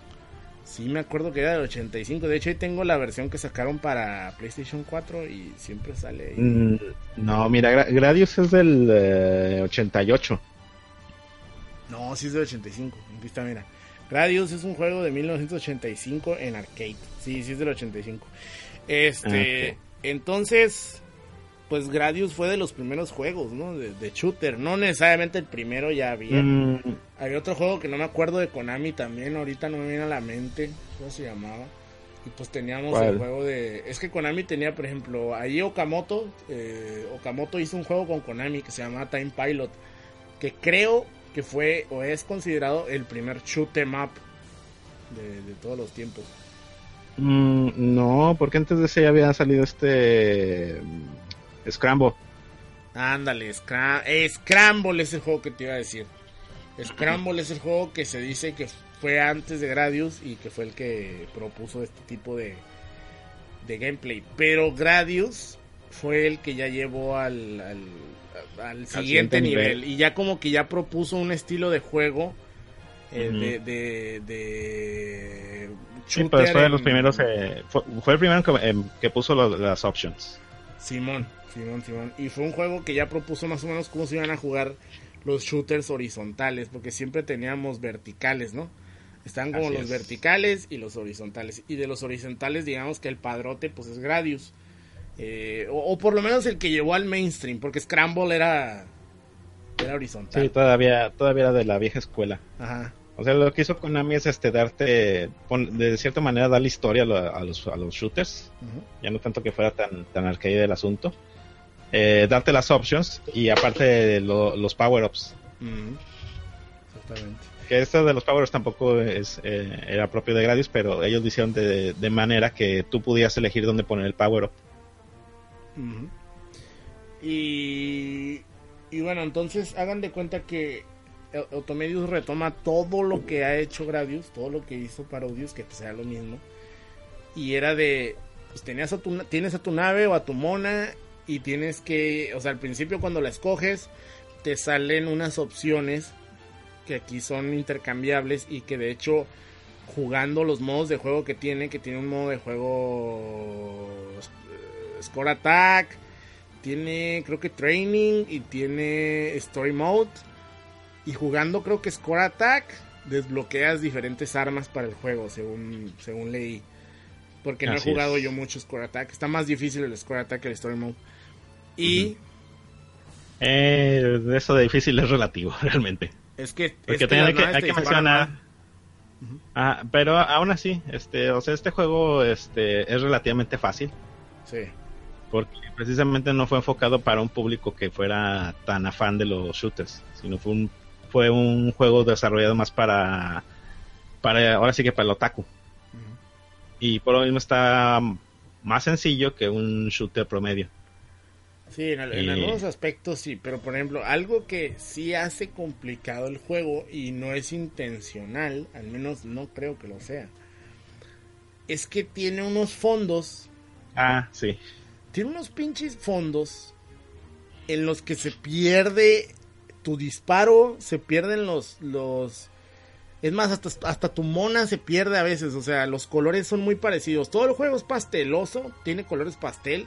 Sí, me acuerdo que era del 85. De hecho, ahí tengo la versión que sacaron para PlayStation 4 y siempre sale ahí. Mm, no, mira, Gradius es del 88. No, sí es del 85. Aquí está, mira. Gradius es un juego de 1985 en arcade. Sí, sí es del 85. Este, Ah, entonces, pues Gradius fue de los primeros juegos, ¿no? De, de shooter. No necesariamente el primero ya había. Mm, Había otro juego que no me acuerdo de Konami también, ahorita no me viene a la mente. ¿Cómo se llamaba? Y pues teníamos ¿Cuál? el juego de... Es que Konami tenía, por ejemplo, ahí Okamoto. eh, Okamoto hizo un juego con Konami que se llamaba Time Pilot. Que creo que fue o es considerado el primer shoot em up de, de todos los tiempos. mm, no, porque antes de ese ya había salido este mm, Scramble. Ándale, Scra- eh, Scramble es el juego que te iba a decir. Scramble es el juego que se dice que fue antes de Gradius y que fue el que propuso este tipo de, de gameplay. Pero Gradius fue el que ya llevó al, al, al siguiente siguiente nivel. nivel. Y ya como que ya propuso un estilo de juego eh, de, de, de Sí, fue de los primeros. eh, fue, fue el primero que, em, que puso lo- las options. Simón, Simón, Simón. Y fue un juego que ya propuso más o menos cómo se iban a jugar los shooters horizontales, porque siempre teníamos verticales, ¿no? Están como Así los es. verticales y los horizontales. Y de los horizontales, digamos que el padrote, pues es Gradius. Eh, o, o por lo menos el que llevó al mainstream, porque Scramble era, era horizontal. Sí, todavía, todavía era de la vieja escuela. Ajá. O sea, lo que hizo Konami es este darte, pon- de cierta manera, darle historia a, a los, a los shooters. Ya no tanto que fuera tan, tan arcade el asunto. Eh, darte las options y aparte lo- los power-ups. Ujú. Exactamente. Que esto de los power-ups tampoco es, eh, era propio de Gradius, pero ellos lo hicieron de, de manera que tú pudieras elegir dónde poner el power-up. Y, y bueno, entonces hagan de cuenta que el- Automedius retoma todo lo que ha hecho Gradius, todo lo que hizo Parodius, que pues era lo mismo. Y era de, pues tenías a tu, tienes a tu nave o a tu mona y tienes que, o sea, al principio cuando la escoges, te salen unas opciones que aquí son intercambiables y que de hecho jugando los modos de juego que tiene, que tiene un modo de juego Score Attack, tiene creo que Training y tiene Story Mode. Y jugando creo que Score Attack, desbloqueas diferentes armas para el juego, según, según leí. Porque no he jugado es. yo mucho Score Attack. Está más difícil el Score Attack que el Story Mode. Y Eh, eso de difícil es relativo, realmente. es que... Porque es que también hay que, hay que mencionar. Ah, pero aún así, este, o sea, este juego este, es relativamente fácil. Sí. Porque precisamente no fue enfocado para un público que fuera tan afán de los shooters, sino fue un, fue un juego desarrollado más para, para, ahora sí que para el otaku. Y por lo mismo está más sencillo que un shooter promedio. Sí, en, en Y- algunos aspectos sí, pero por ejemplo, algo que sí hace complicado el juego y no es intencional, al menos no creo que lo sea, es que tiene unos fondos, Ah, sí. Tiene unos pinches fondos en los que se pierde tu disparo, se pierden los, los, es más, hasta, hasta tu mona se pierde a veces, o sea, los colores son muy parecidos, todo el juego es pasteloso, tiene colores pastel,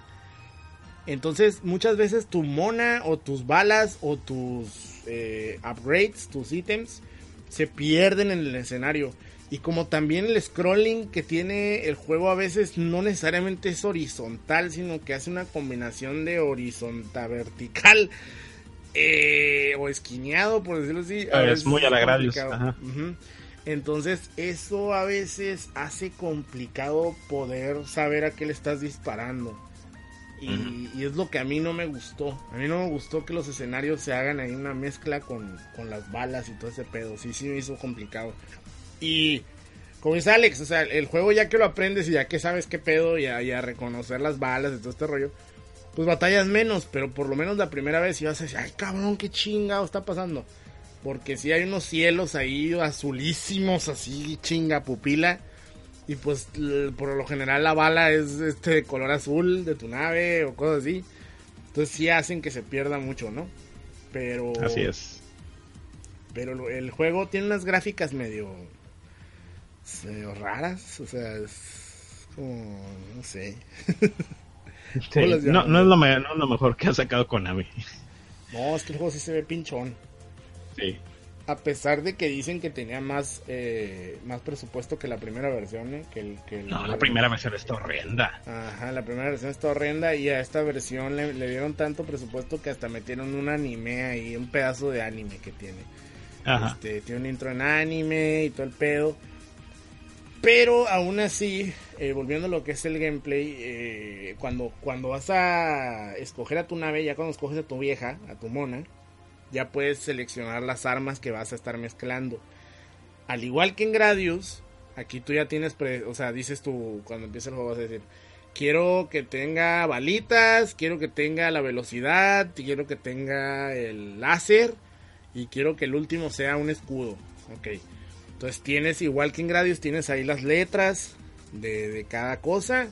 entonces, muchas veces tu mona o tus balas o tus eh, upgrades, tus ítems, se pierden en el escenario. Y como también el scrolling que tiene el juego a veces no necesariamente es horizontal, sino que hace una combinación de horizontal vertical eh, o esquineado, por decirlo así. Ah, es muy a la Gradius, complicado. ajá. Ujú. Entonces, eso a veces hace complicado poder saber a qué le estás disparando. Y, y es lo que a mí no me gustó. A mí no me gustó que los escenarios se hagan ahí una mezcla con, con las balas y todo ese pedo. Sí, sí me hizo complicado. Y como dice Alex, o sea, el juego ya que lo aprendes y ya que sabes qué pedo y a, y a reconocer las balas y todo este rollo, pues batallas menos. Pero por lo menos la primera vez ibas a decir, ay cabrón, qué chingado está pasando. Porque si hay unos cielos ahí azulísimos, así chinga pupila. Y pues por lo general la bala es este de color azul de tu nave o cosas así. Entonces sí hacen que se pierda mucho, ¿no? Pero Así es. pero el juego tiene unas gráficas medio, medio raras, o sea, es como no sé. Sí, ¿Cómo las no, no es lo, me- no es lo mejor que ha sacado Konami. No, es que el juego sí se ve pinchón. Sí. a pesar de que dicen que tenía más eh, más presupuesto que la primera versión, ¿eh? que, el, que el- No, la primera versión está horrenda. Ajá, la primera versión está horrenda y a esta versión le, le dieron tanto presupuesto que hasta metieron un anime ahí, un pedazo de anime que tiene. Ajá. Este, tiene un intro en anime y todo el pedo. Pero aún así, eh, volviendo a lo que es el gameplay, eh, cuando, cuando vas a escoger a tu nave, ya cuando escoges a tu vieja, a tu mona, ya puedes seleccionar las armas que vas a estar mezclando. Al igual que en Gradius, aquí tú ya tienes, pre- o sea, dices tú, cuando empieza el juego vas a decir, quiero que tenga balitas, quiero que tenga la velocidad, quiero que tenga el láser y quiero que el último sea un escudo. Ok. Entonces tienes, igual que en Gradius, tienes ahí las letras de, de cada cosa.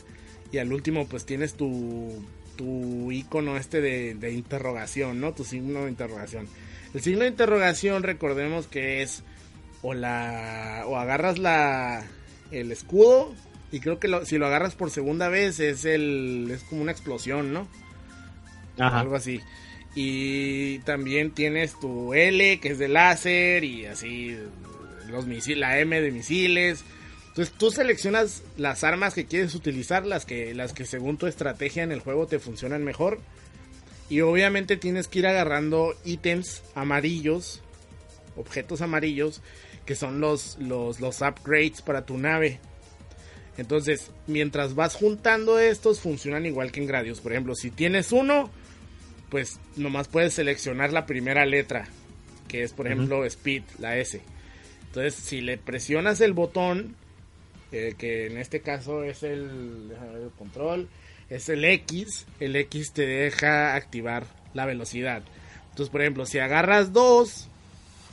Y al último, pues tienes tu, tu icono este de, de interrogación, ¿no? Tu signo de interrogación. El signo de interrogación, recordemos que es o la o agarras la el escudo y creo que lo- si lo agarras por segunda vez es el es como una explosión, ¿no? Ajá. Algo así. Y también tienes tu L, que es de láser, y así los misiles, la M de misiles. Entonces tú seleccionas las armas que quieres utilizar, las que, las que según tu estrategia en el juego te funcionan mejor. Y obviamente tienes que ir agarrando ítems amarillos, objetos amarillos, que son los, los, los upgrades para tu nave. Entonces, mientras vas juntando estos, funcionan igual que en Gradius. Por ejemplo, si tienes uno, pues nomás puedes seleccionar la primera letra, que es por ejemplo Speed, la S. Entonces, si le presionas el botón, que en este caso es el, control, es el X, el X te deja activar la velocidad. Entonces, por ejemplo, si agarras dos,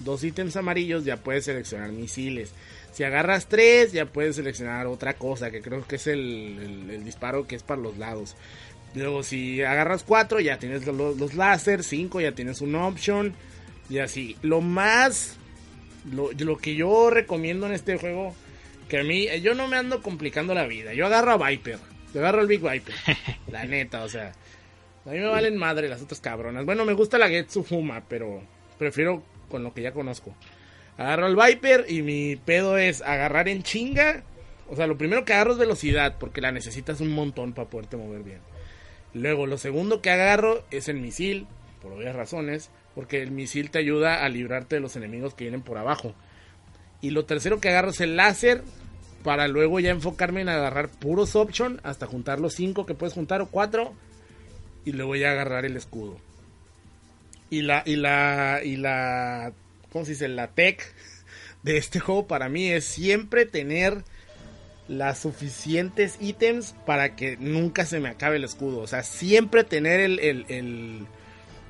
dos ítems amarillos, ya puedes seleccionar misiles. Si agarras tres, ya puedes seleccionar otra cosa, que creo que es el disparo que es para los lados. Luego, si agarras cuatro, ya tienes los, los láser. Cinco, ya tienes un option. Y así. Lo más. Lo, lo que yo recomiendo en este juego. Que a mí. Yo no me ando complicando la vida. Yo agarro a Viper. Yo agarro al Big Viper. la neta, o sea. A mí me valen madre las otras cabronas. Bueno, me gusta la Getsu Fuma, pero prefiero con lo que ya conozco. Agarro al Viper y mi pedo es agarrar en chinga. O sea, lo primero que agarro es velocidad, porque la necesitas un montón para poderte mover bien. Luego, lo segundo que agarro es el misil, por obvias razones, porque el misil te ayuda a librarte de los enemigos que vienen por abajo. Y lo tercero que agarro es el láser, para luego ya enfocarme en agarrar puros option, hasta juntar los cinco que puedes juntar o cuatro, y luego ya agarrar el escudo. Y la, y la, y la, ¿cómo se dice? La tech de este juego para mí es siempre tener las suficientes ítems para que nunca se me acabe el escudo. O sea, siempre tener el, el,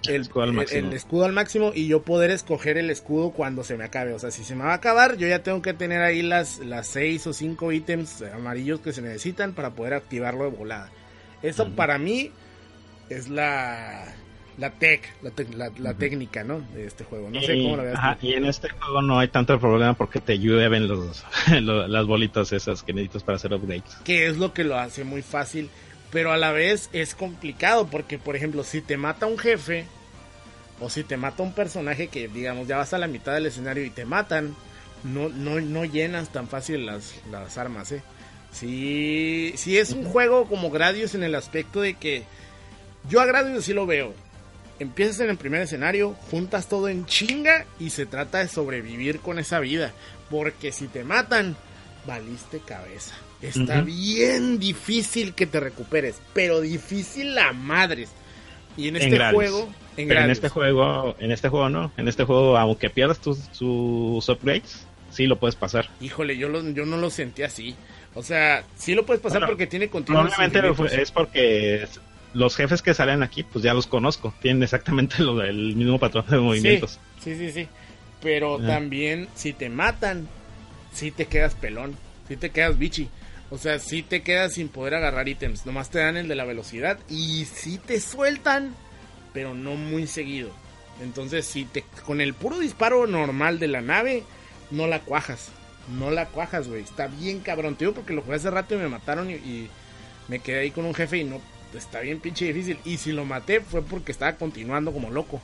el- escudo al el- máximo. el escudo al máximo y yo poder escoger el escudo cuando se me acabe. O sea, si se me va a acabar, yo ya tengo que tener ahí las, las seis o cinco ítems amarillos que se necesitan para poder activarlo de volada. Eso para mí es la, la tech, la, la, la técnica, ¿no? De este juego. No sé cómo lo veas. ajá, y en este juego no hay tanto problema porque te llueven los, lo- las bolitas esas que necesitas para hacer upgrades. que es lo que lo hace muy fácil, pero a la vez es complicado porque, por ejemplo, si te mata un jefe o si te mata un personaje que, digamos, ya vas a la mitad del escenario y te matan, no, no, no llenas tan fácil las, las armas, ¿eh? Sí, sí es un juego como Gradius en el aspecto de que yo a Gradius sí lo veo. Empiezas en el primer escenario, juntas todo en chinga y se trata de sobrevivir con esa vida. Porque si te matan, valiste cabeza. Está bien difícil que te recuperes, pero difícil la madres. Y en En este juego, en Pero en este juego, en este juego no, en este juego aunque pierdas tus, tus upgrades, sí lo puedes pasar. híjole, yo, lo- yo no lo sentí así. O sea, sí lo puedes pasar Bueno, porque tiene continuos Probablemente fue- es porque los jefes que salen aquí, pues ya los conozco, tienen exactamente lo del mismo patrón de movimientos. Sí, sí, sí. Pero Ah. también, si te matan, sí te quedas pelón. Sí te quedas bichi. O sea, sí te quedas sin poder agarrar ítems. Nomás te dan el de la velocidad. Y sí te sueltan, pero no muy seguido. Entonces, si te con el puro disparo normal de la nave, no la cuajas. No la cuajas, güey. Está bien cabrón. Te digo porque lo jugué hace rato y me mataron y, y me quedé ahí con un jefe y no. Está bien pinche difícil. Y si lo maté fue porque estaba continuando como loco.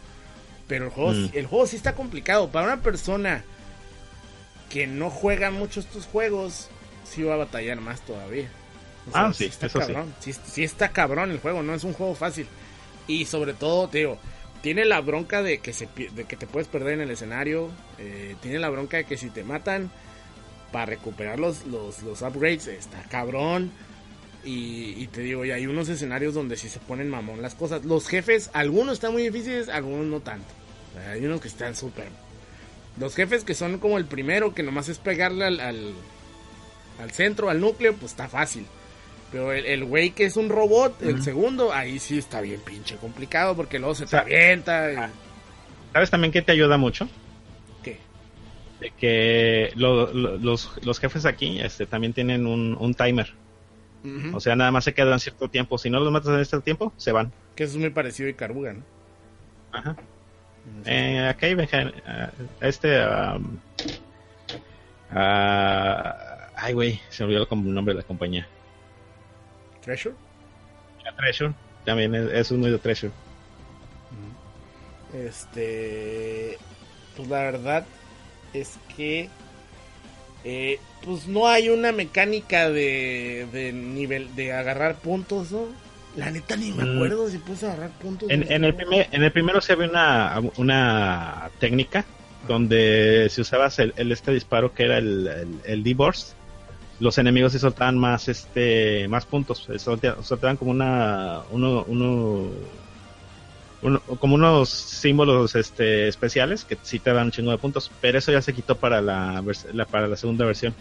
Pero el juego, Mm. el juego sí está complicado. Para una persona que no juega mucho estos juegos, sí va a batallar más todavía. O Ah, sí, está eso cabrón. Sí. sí está cabrón el juego, no es un juego fácil. Y sobre todo, te digo, tiene la bronca de que, se, de que te puedes perder en el escenario. eh, tiene la bronca de que si te matan para recuperar los, los, los upgrades, está cabrón. Y, y te digo, y hay unos escenarios donde sí se ponen mamón las cosas. Los jefes, algunos están muy difíciles, algunos no tanto. Hay unos que están súper. Los jefes que son como el primero, que nomás es pegarle al, al, al centro, al núcleo, pues está fácil. Pero el el güey que es un robot, el segundo, ahí sí está bien pinche complicado porque luego se te sea, avienta. y- ¿Sabes también que te ayuda mucho? ¿Qué? De que lo- lo- los, los jefes aquí este, también tienen un, un timer. O sea, nada más se quedan cierto tiempo. Si no los matas en este tiempo, se van. que eso es muy parecido a Icaruga, ¿no? Ajá. Eh, acá hay ah, este. ah, ay, güey, se me olvidó el nombre de la compañía. Treasure. La Treasure. También es, es uno de Treasure. Este, pues la verdad es que, eh, pues no hay una mecánica de, de nivel, de agarrar puntos, ¿no? La neta ni me Mm. acuerdo si puedes agarrar puntos. En, en el primer, en el primero se ve una, una técnica donde si usabas el, el este disparo que era el, el, el D-Burst, los enemigos se soltaban más este más puntos, solta- soltaban como una uno, uno, como unos símbolos este especiales que sí te dan un chingo de puntos, pero eso ya se quitó para la, la- para la segunda versión.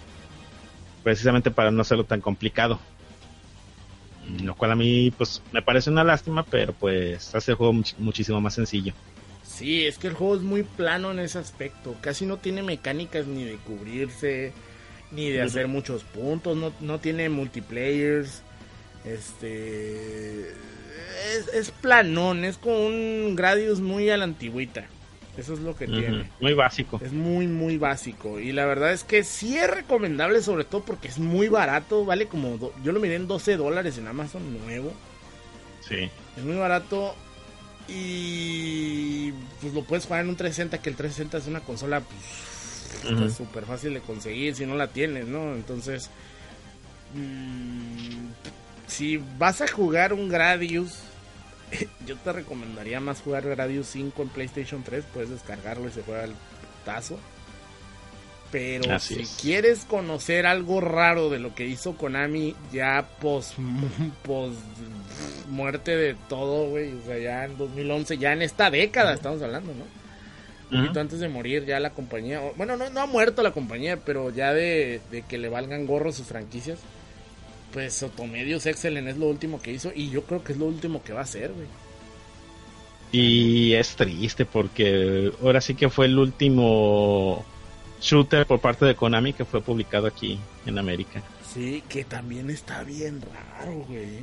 Precisamente para no hacerlo tan complicado. Lo cual a mí pues me parece una lástima, pero pues hace el juego much- muchísimo más sencillo. Sí, es que el juego es muy plano en ese aspecto. Casi no tiene mecánicas ni de cubrirse, ni de hacer muchos puntos. No, no tiene multiplayers. Este. Es, es planón, es como un Gradius muy a la antigüita. Eso es lo que tiene. Muy básico. Es muy, muy básico. Y la verdad es que sí es recomendable, sobre todo porque es muy barato. Vale como. do- Yo lo miré en 12 dólares en Amazon nuevo. Sí. Es muy barato. Y pues lo puedes jugar en un 360, que el 360 es una consola pues, Ujú. súper fácil de conseguir si no la tienes, ¿no? Entonces, mm, si vas a jugar un Gradius, yo te recomendaría más jugar Gradius 5 en PlayStation 3, puedes descargarlo y se juega al tazo. Pero Así si es. quieres conocer algo raro de lo que hizo Konami ya pos, pos muerte de todo, güey, o sea, ya en 2011, ya en esta década estamos hablando, ¿no? Un poquito antes de morir ya la compañía, bueno, no, no ha muerto la compañía, pero ya de, de que le valgan gorros sus franquicias, pues Otomedios Excellent es lo último que hizo y yo creo que es lo último que va a hacer, güey. Y es triste porque ahora sí que fue el último shooter por parte de Konami que fue publicado aquí en América. Sí, que también está bien raro, güey.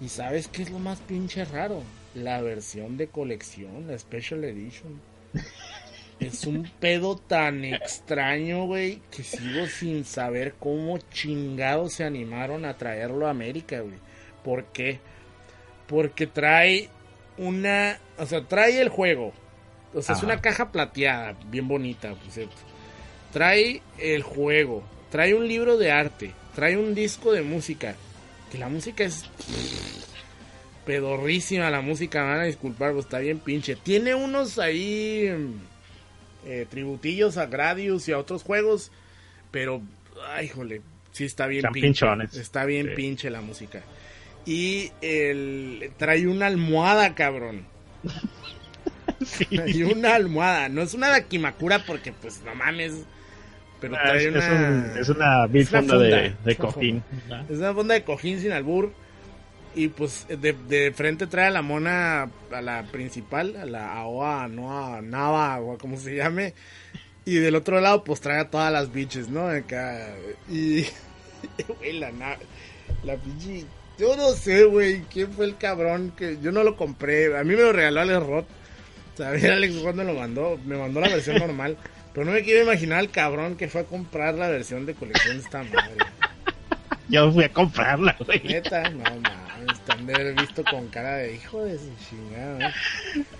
¿Y sabes qué es lo más pinche raro? La versión de colección, la Special Edition. Es un pedo tan extraño, güey, que sigo sin saber cómo chingados se animaron a traerlo a América, güey. ¿Por qué? Porque trae una... O sea, trae el juego. O sea, es una caja plateada, bien bonita, por cierto. Trae el juego, trae un libro de arte, trae un disco de música. Que la música es pedorrísima la música, me van a disculpar, pues está bien pinche. Tiene unos ahí eh, tributillos a Gradius y a otros juegos, pero, ay, jole, sí está bien Están pinche. pinchones. Está bien Sí. pinche la música. Y el, trae una almohada, cabrón. Trae una almohada. No es una Dakimakura porque, pues, no mames. Pero Ah, trae es, es una... un- es una vil es una funda de, funda, cojín. es una fonda de cojín sin albur. Y pues de, de frente trae a la mona, a la principal, a la Aoa, Noa, Nava, o como se llame. Y del otro lado, pues trae a todas las bitches, ¿no? Acá. Y. Güey, la, na- la pinche. Yo no sé, güey, quién fue el cabrón que. Yo no lo compré. A mí me lo regaló Alex Roth. O sea, a Alex Roth me lo mandó. Me mandó la versión normal. Pero no me quiero imaginar al cabrón que fue a comprar la versión de colección de esta madre. Yo fui a comprarla, güey. Neta, no mames, están de haber visto con cara de hijo de su chingada.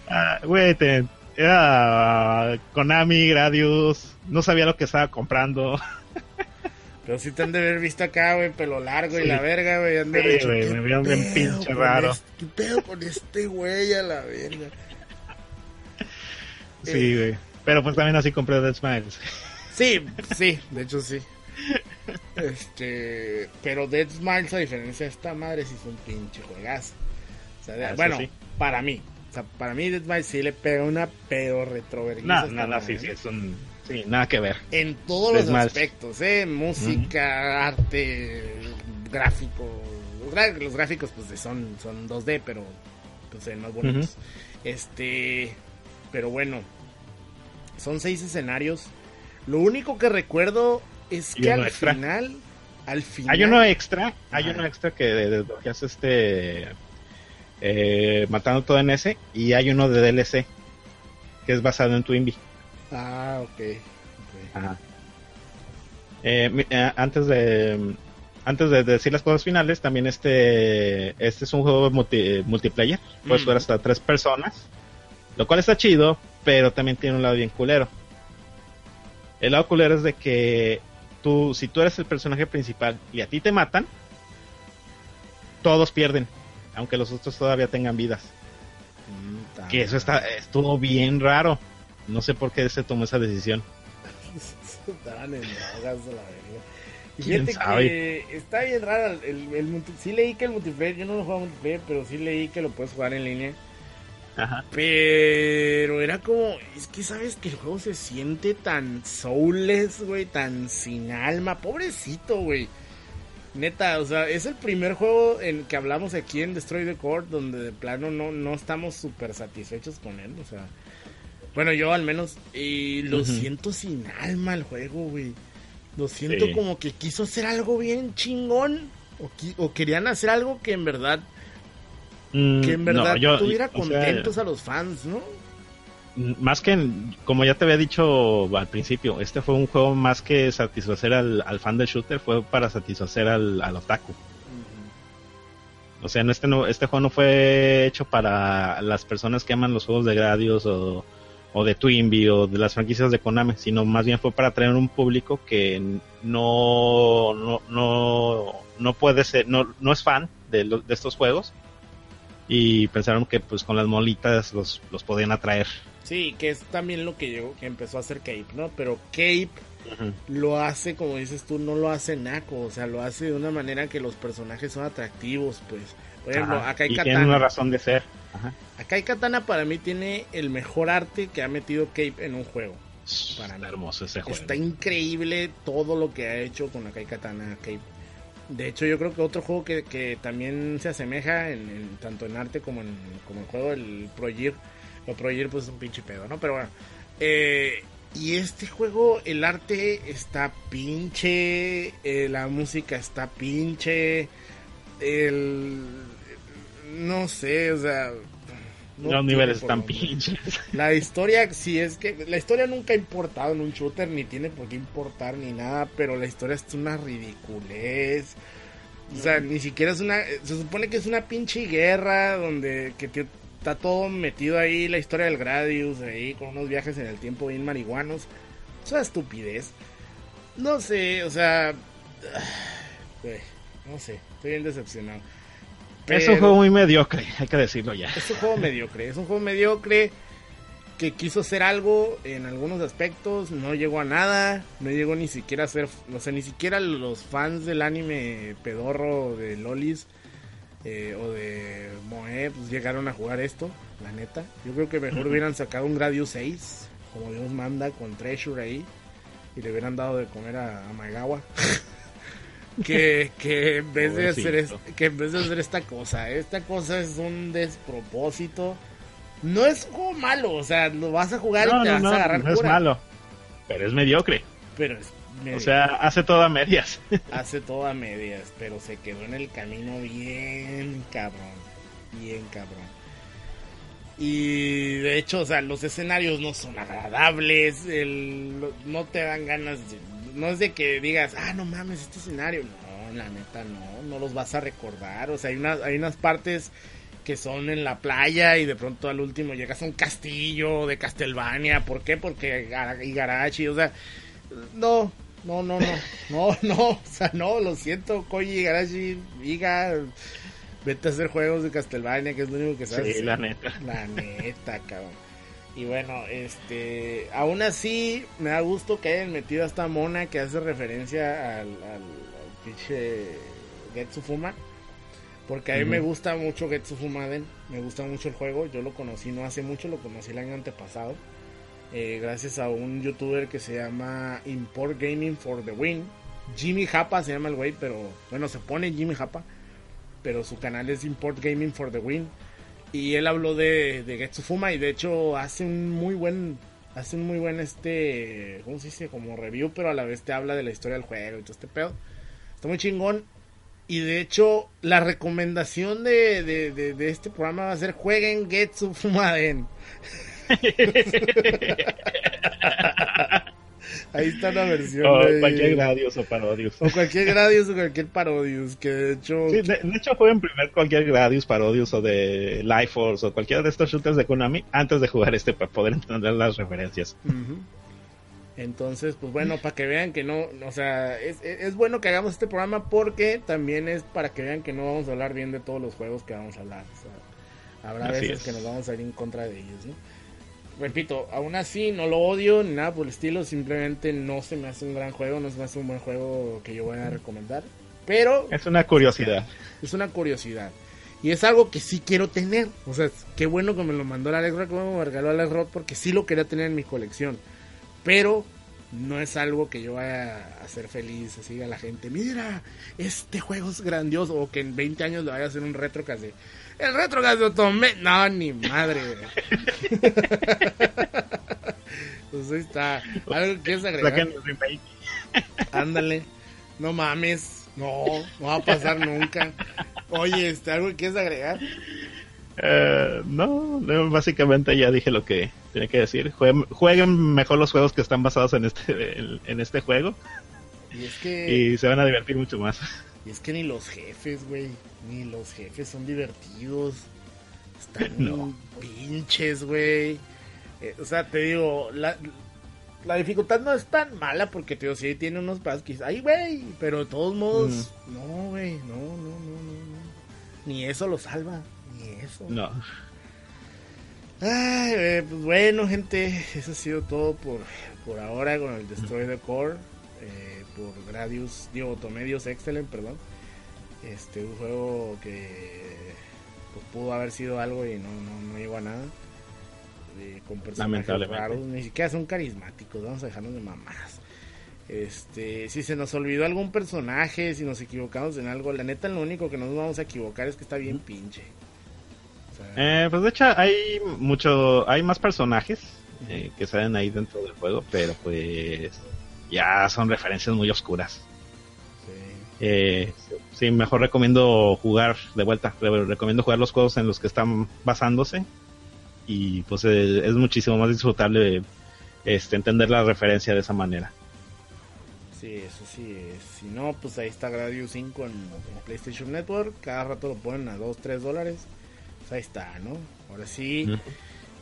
Ah, Güey, te- era Konami, Gradius. No sabía lo que estaba comprando. Pero sí te han de haber visto acá, güey, pelo largo y la verga, güey. Han de Sí, dicho, güey, "¿Qué me vieron bien pinche raro". este- ¿Qué pedo con este güey a la verga? Sí, güey. Pero pues también así compré Dead Smiles. Sí, sí, de hecho sí. Este, pero Dead Smiles, a diferencia de esta madre, sí es un pinche juegazo. O sea, de- Ah, bueno, sí. para mí. O sea, para mí Dead Smiles sí le pega una pedo retroverguiza. No, no, no, sí, sí, es un... Sí, nada que ver. En todos los aspectos, ¿eh? Música, arte, gráfico. Los, gráficos, pues son, son 2D, pero pues ven más bonitos. Este, pero bueno, son seis escenarios. Lo único que recuerdo es que al extra. final, al final. Hay uno extra, hay uno extra que desbloqueas este... Eh, matando todo en ese. Y hay uno de DLC. Que es basado en Twinbee. Ah, ok. ok. Ajá. Eh, eh, antes de antes de decir las cosas finales, también este este es un juego multi- multiplayer, puedes Mm. jugar hasta tres personas, lo cual está chido, pero también tiene un lado bien culero. El lado culero es de que tú, si tú eres el personaje principal y a ti te matan, todos pierden, aunque los otros todavía tengan vidas. Mm, Que eso está estuvo bien raro. No sé por qué se tomó esa decisión. Estaban en drogas a la verga. Y ¿Quién fíjate sabe? que está bien raro el, el Sí leí que el multiplayer, yo no lo juego multiplayer, pero sí leí que lo puedes jugar en línea. Ajá. Pero era como, es que sabes que el juego se siente tan soulless, güey, tan sin alma, pobrecito, güey. Neta, o sea, es el primer juego en que hablamos aquí en Destroy the Core donde de plano no, no estamos súper satisfechos con él, o sea. Bueno, yo al menos, y lo siento sin alma el juego, güey. Lo siento Sí. como que quiso hacer algo bien chingón, o, o querían hacer algo que en verdad Mm, que en verdad no, yo- tuviera o sea, contentos a los fans, ¿no? más que, en- como ya te había dicho al principio, este fue un juego más que satisfacer al, al fan del shooter, fue para satisfacer al, al otaku. O sea, no, este, no, este juego no fue hecho para las personas que aman los juegos de Gradius o, o de Twinbee o de las franquicias de Konami, sino más bien fue para atraer un público que no, no, no, no puede ser, no, no es fan de, lo- de estos juegos y pensaron que pues con las molitas los, los podían atraer. Sí, que es también lo que llegó, que empezó a hacer Cape, ¿no? Pero Cape lo hace, como dices tú, no lo hace naco, o sea, lo hace de una manera que los personajes son atractivos, pues. Por ejemplo, Ajá, acá hay y Katana. una razón de ser. Ajá. Acá Katana para mí tiene el mejor arte que ha metido Cape en un juego. Para mí. Está hermoso ese juego. Está increíble todo lo que ha hecho con Akai Katana Cape. De hecho, yo creo que otro juego que, que también se asemeja en, en- tanto en arte como en como el juego, el Pro Gear. Lo Pro Gear, pues es un pinche pedo, ¿no? Pero bueno. Eh, y este juego, el arte está pinche. eh, la música está pinche. El. No sé, o sea. No Los niveles están pinches. La historia, sí es que la historia nunca ha importado en un shooter, ni tiene por qué importar ni nada, pero la historia es una ridiculez. O sea, ni siquiera es una. Se supone que es una pinche guerra donde que te- está todo metido ahí, la historia del Gradius, ahí, con unos viajes en el tiempo bien marihuanos. Es una estupidez. No sé, o sea. no sé, estoy bien decepcionado. Es un juego muy mediocre, hay que decirlo ya. es un juego mediocre, es un juego mediocre que quiso hacer algo en algunos aspectos, no llegó a nada, no llegó ni siquiera a ser, no sé, ni siquiera los fans del anime pedorro de Lolis eh, o de Moe pues llegaron a jugar esto, la neta. Yo creo que mejor hubieran sacado un Gradius 6, como Dios manda, con Treasure ahí, y le hubieran dado de comer a, a Maegawa. que, que en vez de hacer es- que en vez de hacer esta cosa, esta cosa es un despropósito. No es un juego malo, o sea, lo vas a jugar No, y te no, vas no, a agarrar no es cura, malo, pero es mediocre. Pero es medio- O sea, hace todo a medias. hace todo a medias, pero se quedó en el camino bien cabrón, bien cabrón. Y de hecho, o sea, los escenarios no son agradables, el- no te dan ganas, de- no es de que digas, ah, no mames, este escenario, no, la neta no, no los vas a recordar. O sea, hay unas, hay unas partes que son en la playa y de pronto al último llegas a un castillo de Castlevania. ¿Por qué? Porque Igarashi, o sea, no, no, no, no, no, no, o sea, no, lo siento, Koji Igarashi, Iga, vete a hacer juegos de Castlevania, que es lo único que sabes. Sí, la neta. La neta, cabrón. Y bueno, este, aún así me da gusto que hayan metido a esta mona que hace referencia al, al, pinche Getsu Fuma. Porque a mí me gusta mucho Getsu Fumaden, me gusta mucho el juego, yo lo conocí no hace mucho, lo conocí el año antepasado. Eh, gracias a un youtuber que se llama Import Gaming for the Win. Jimmy Japa se llama el güey, pero bueno, se pone Jimmy Japa, pero su canal es Import Gaming for the Win. Y él habló de, de Getsu Fuma y de hecho hace un muy buen hace un muy buen este, ¿cómo se dice? Como review, pero a la vez te habla de la historia del juego y todo este pedo. Está muy chingón. Y de hecho, la recomendación de, de, de, este programa va a ser jueguen Getsu Fumaden. Ahí está la versión. O de... cualquier Gradius o Parodius. O cualquier Gradius o cualquier Parodius. Que de hecho. Sí, de, de, hecho, jueguen primero cualquier Gradius, Parodius o de Life Force o cualquiera de estos shooters de Konami antes de jugar este para poder entender las referencias. Uh -huh. Entonces, pues bueno, para que vean que no, o sea, es, es, bueno que hagamos este programa porque también es para que vean que no vamos a hablar bien de todos los juegos que vamos a hablar. O sea, habrá así veces es. que nos vamos a ir en contra de ellos, ¿no? Repito, aún así no lo odio ni nada por el estilo, simplemente no se me hace un gran juego, no se me hace un buen juego que yo voy a recomendar. Pero... Es una curiosidad. Es una curiosidad. Y es algo que sí quiero tener. O sea, qué bueno que me lo mandó el Alex Roth, como me regaló Alex Roth, porque sí lo quería tener en mi colección. Pero no es algo que yo vaya a hacer feliz así a la gente. Mira, este juego es grandioso. O que en 20 años le vaya a hacer un retrocast de... El retrocast de Otome. No, ni madre. pues ahí está. ¿Algo que es agregar? Ándale. No mames. No, no va a pasar nunca. Oye, este, ¿algo que quieres agregar? Uh, no, no, básicamente ya dije lo que tenía que decir. Jueguen, jueguen, mejor los juegos que están basados en este, en, en este juego. Y, es que... y se van a divertir mucho más. Y es que ni los jefes, güey, ni los jefes son divertidos. Están no. pinches, güey. Eh, o sea, te digo, la, la dificultad no es tan mala porque, tío, sí tiene unos pasos ay, güey, pero de todos modos, mm. no, güey, no, no, no, no, no. Ni eso lo salva, ni eso. No. Ay, eh, pues bueno, gente, eso ha sido todo por, por ahora con el Destroy the Core. Por Gradius, digo, Tomedios Excellent, perdón. Este, un juego que pues, pudo haber sido algo y no, no, no llegó a nada. Eh, con personajes raros, ni siquiera son carismáticos, vamos a dejarnos de mamás. Este, si se nos olvidó algún personaje, si nos equivocamos en algo, la neta lo único que nos vamos a equivocar es que está bien pinche. O sea, eh, pues de hecho hay mucho, hay más personajes eh, que salen ahí dentro del juego, pero pues ya son referencias muy oscuras. Sí. Eh, sí, mejor recomiendo jugar de vuelta. Recomiendo jugar los juegos en los que están basándose. Y pues eh, es muchísimo más disfrutable este, entender la referencia de esa manera. Sí, eso sí. Si no, pues ahí está Gradius 5 en, en, PlayStation Network. Cada rato lo ponen a 2, 3 dólares. Pues ahí está, ¿no? Ahora sí.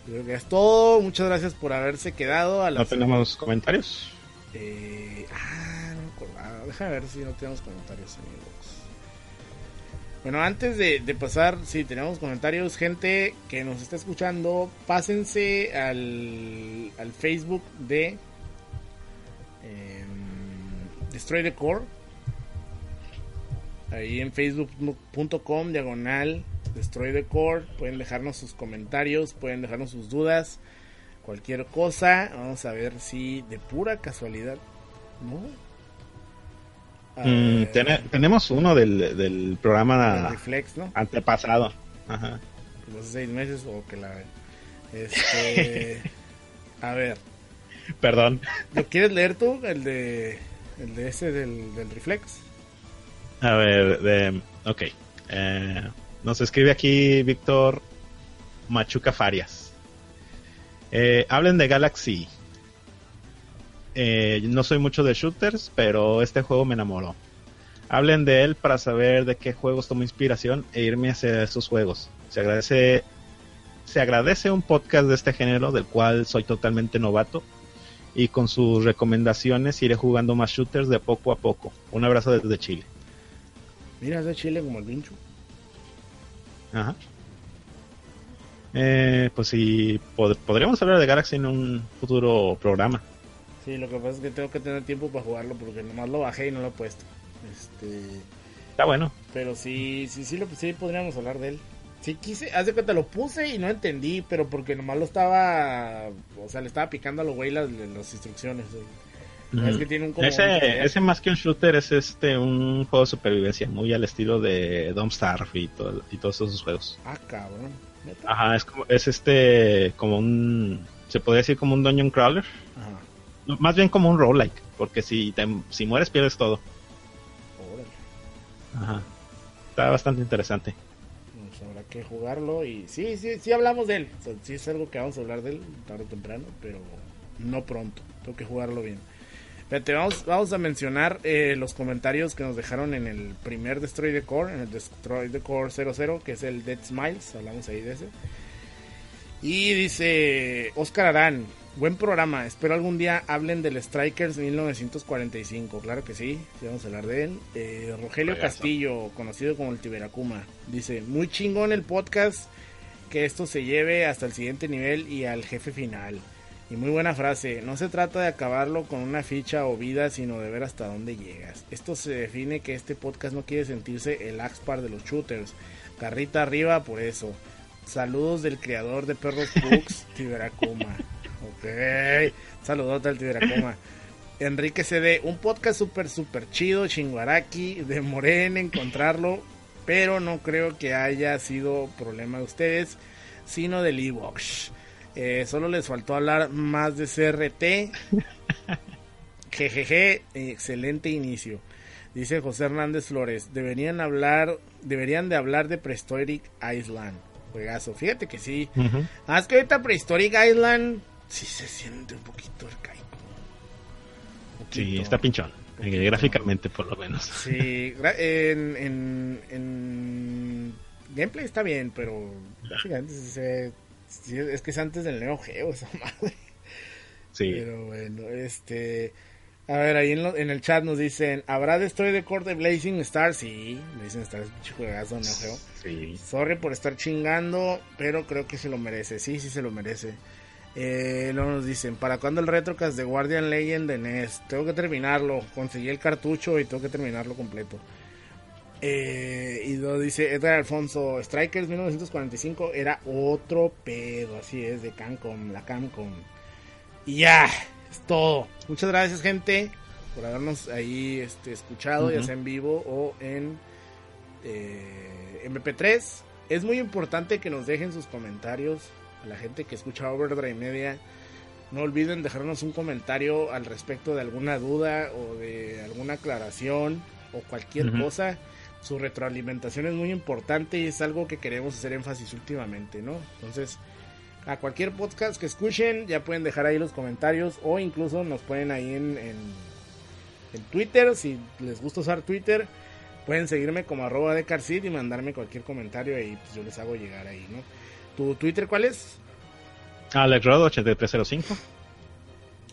Creo que es todo. Muchas gracias por haberse quedado. A la ¿No tenemos comentarios? Eh, ah, no me acordaba. Déjame ver si no tenemos comentarios, amigos. Bueno, antes de, de, pasar, si tenemos comentarios, gente que nos está escuchando, pásense al, al Facebook de eh, Destroy the Core. Ahí en facebook.com, diagonal, Destroy the Core. Pueden dejarnos sus comentarios, pueden dejarnos sus dudas cualquier cosa. Vamos a ver si de pura casualidad, ¿no? Mm, ten tenemos uno del, del programa Reflex, ¿no? antepasado. Ajá. Los seis meses o que la. Este. a ver. Perdón. ¿Lo quieres leer tú? El de. El de ese del, del Reflex. A ver, de. Ok. Eh, nos escribe aquí Víctor Machuca Farias. Eh, hablen de Galaxy. Eh, no soy mucho de shooters, pero este juego me enamoró. Hablen de él para saber de qué juegos tomo inspiración e irme hacia esos juegos. Se agradece, se agradece un podcast de este género del cual soy totalmente novato y con sus recomendaciones iré jugando más shooters de poco a poco. Un abrazo desde Chile. Mira, es de Chile como el pincho. Ajá. Eh, pues sí, pod- podríamos hablar de Galaxy en un futuro programa. Sí, lo que pasa es que tengo que tener tiempo para jugarlo porque nomás lo bajé y no lo he puesto. Este, Está bueno. pero sí, sí, sí, lo, sí podríamos hablar de él. Sí quise, hace cuenta lo puse y no entendí, pero porque nomás lo estaba, o sea, le estaba picando a los güey las, las instrucciones. güey. Es que tiene un como un- ese, ese más que un shooter es este un juego de supervivencia, muy al estilo de Don't Starve y, todo- y todos esos juegos. Ah, cabrón. ¿Neta? Ajá, es como, es este como un se podría decir como un dungeon crawler, Ajá. No, más bien como un roguelike, porque si te, si mueres pierdes todo. Órale. Ajá. Está bastante interesante. Pues habrá que jugarlo y sí, sí, sí hablamos de él. O sea, sí es algo que vamos a hablar de él tarde o temprano, pero no pronto. Tengo que jugarlo bien. Espérate, vamos, vamos a mencionar eh, los comentarios que nos dejaron en el primer Destroy the Core, en el Destroy the Core 00, que es el Dead Smiles, hablamos ahí de ese. Y dice Oscar Arán, buen programa, espero algún día hablen del Strikers 1945, claro que sí, sí vamos a hablar de él. Eh, Rogelio. Castillo, conocido como el Tiberacuma, dice, muy chingón el podcast, que esto se lleve hasta el siguiente nivel y al jefe final. Y muy buena frase, no se trata de acabarlo con una ficha o vida, sino de ver hasta dónde llegas. Esto se define que este podcast no quiere sentirse el Axpar de los shooters. Carrita arriba por eso. Saludos del creador de Perros Books, Tiberacuma. Ok, saludote al Tiberacuma. Enrique CD, un podcast súper, súper chido, chinguaraki, demoré en encontrarlo, pero no creo que haya sido problema de ustedes, sino del Evox. Eh, solo les faltó hablar más de CRT. Jejeje, excelente inicio. Dice José Hernández Flores, deberían hablar, deberían de hablar de Prehistoric Island. Juegazo. Fíjate que sí. Ujú. Ah, es que ahorita Prehistoric Island sí se siente un poquito arcaico. Un Sí, está pinchón. eh, gráficamente por lo menos. Sí, en, en, en gameplay está bien, pero sí se sí, es que es antes del Neo Geo esa madre. Sí. Pero bueno, este... A ver, ahí en, lo- en el chat nos dicen, ¿habrá Destroy de Blazing Star? Sí, Blazing Star es un pinche juegazo, Neo Geo. Sí. Sorry por estar chingando, pero creo que se lo merece. Sí, sí se lo merece. Eh, luego nos dicen, ¿para cuándo el retrocast de Guardian Legend de NES? Tengo que terminarlo. Conseguí el cartucho y tengo que terminarlo completo. Eh, y luego dice Edgar Alfonso, Strikers 1945 era otro pedo, así es, de Cancom, la Cancom. Y ya, es todo. Muchas gracias, gente, por habernos ahí este, escuchado, ya sea en vivo o en eh, MP3. Es muy importante que nos dejen sus comentarios a la gente que escucha Overdrive Media. No olviden dejarnos un comentario al respecto de alguna duda o de alguna aclaración o cualquier cosa. Su retroalimentación es muy importante y es algo que queremos hacer énfasis últimamente, ¿no? Entonces, a cualquier podcast que escuchen, ya pueden dejar ahí los comentarios o incluso nos pueden ahí en, en, en Twitter, si les gusta usar Twitter, pueden seguirme como arroba de Carcid y mandarme cualquier comentario ahí, pues yo les hago llegar ahí, ¿no? ¿Tu Twitter cuál es? Alex Rodo 8305.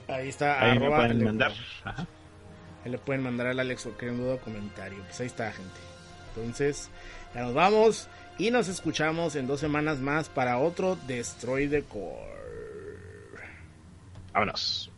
Ahí está, Ahí me arroba pueden Alex mandar. Ajá. Ahí le pueden mandar al Alex o queriendo duda comentario. Pues ahí está, gente. Entonces, ya nos vamos y nos escuchamos en dos semanas más para otro Destroy the Core. Vámonos.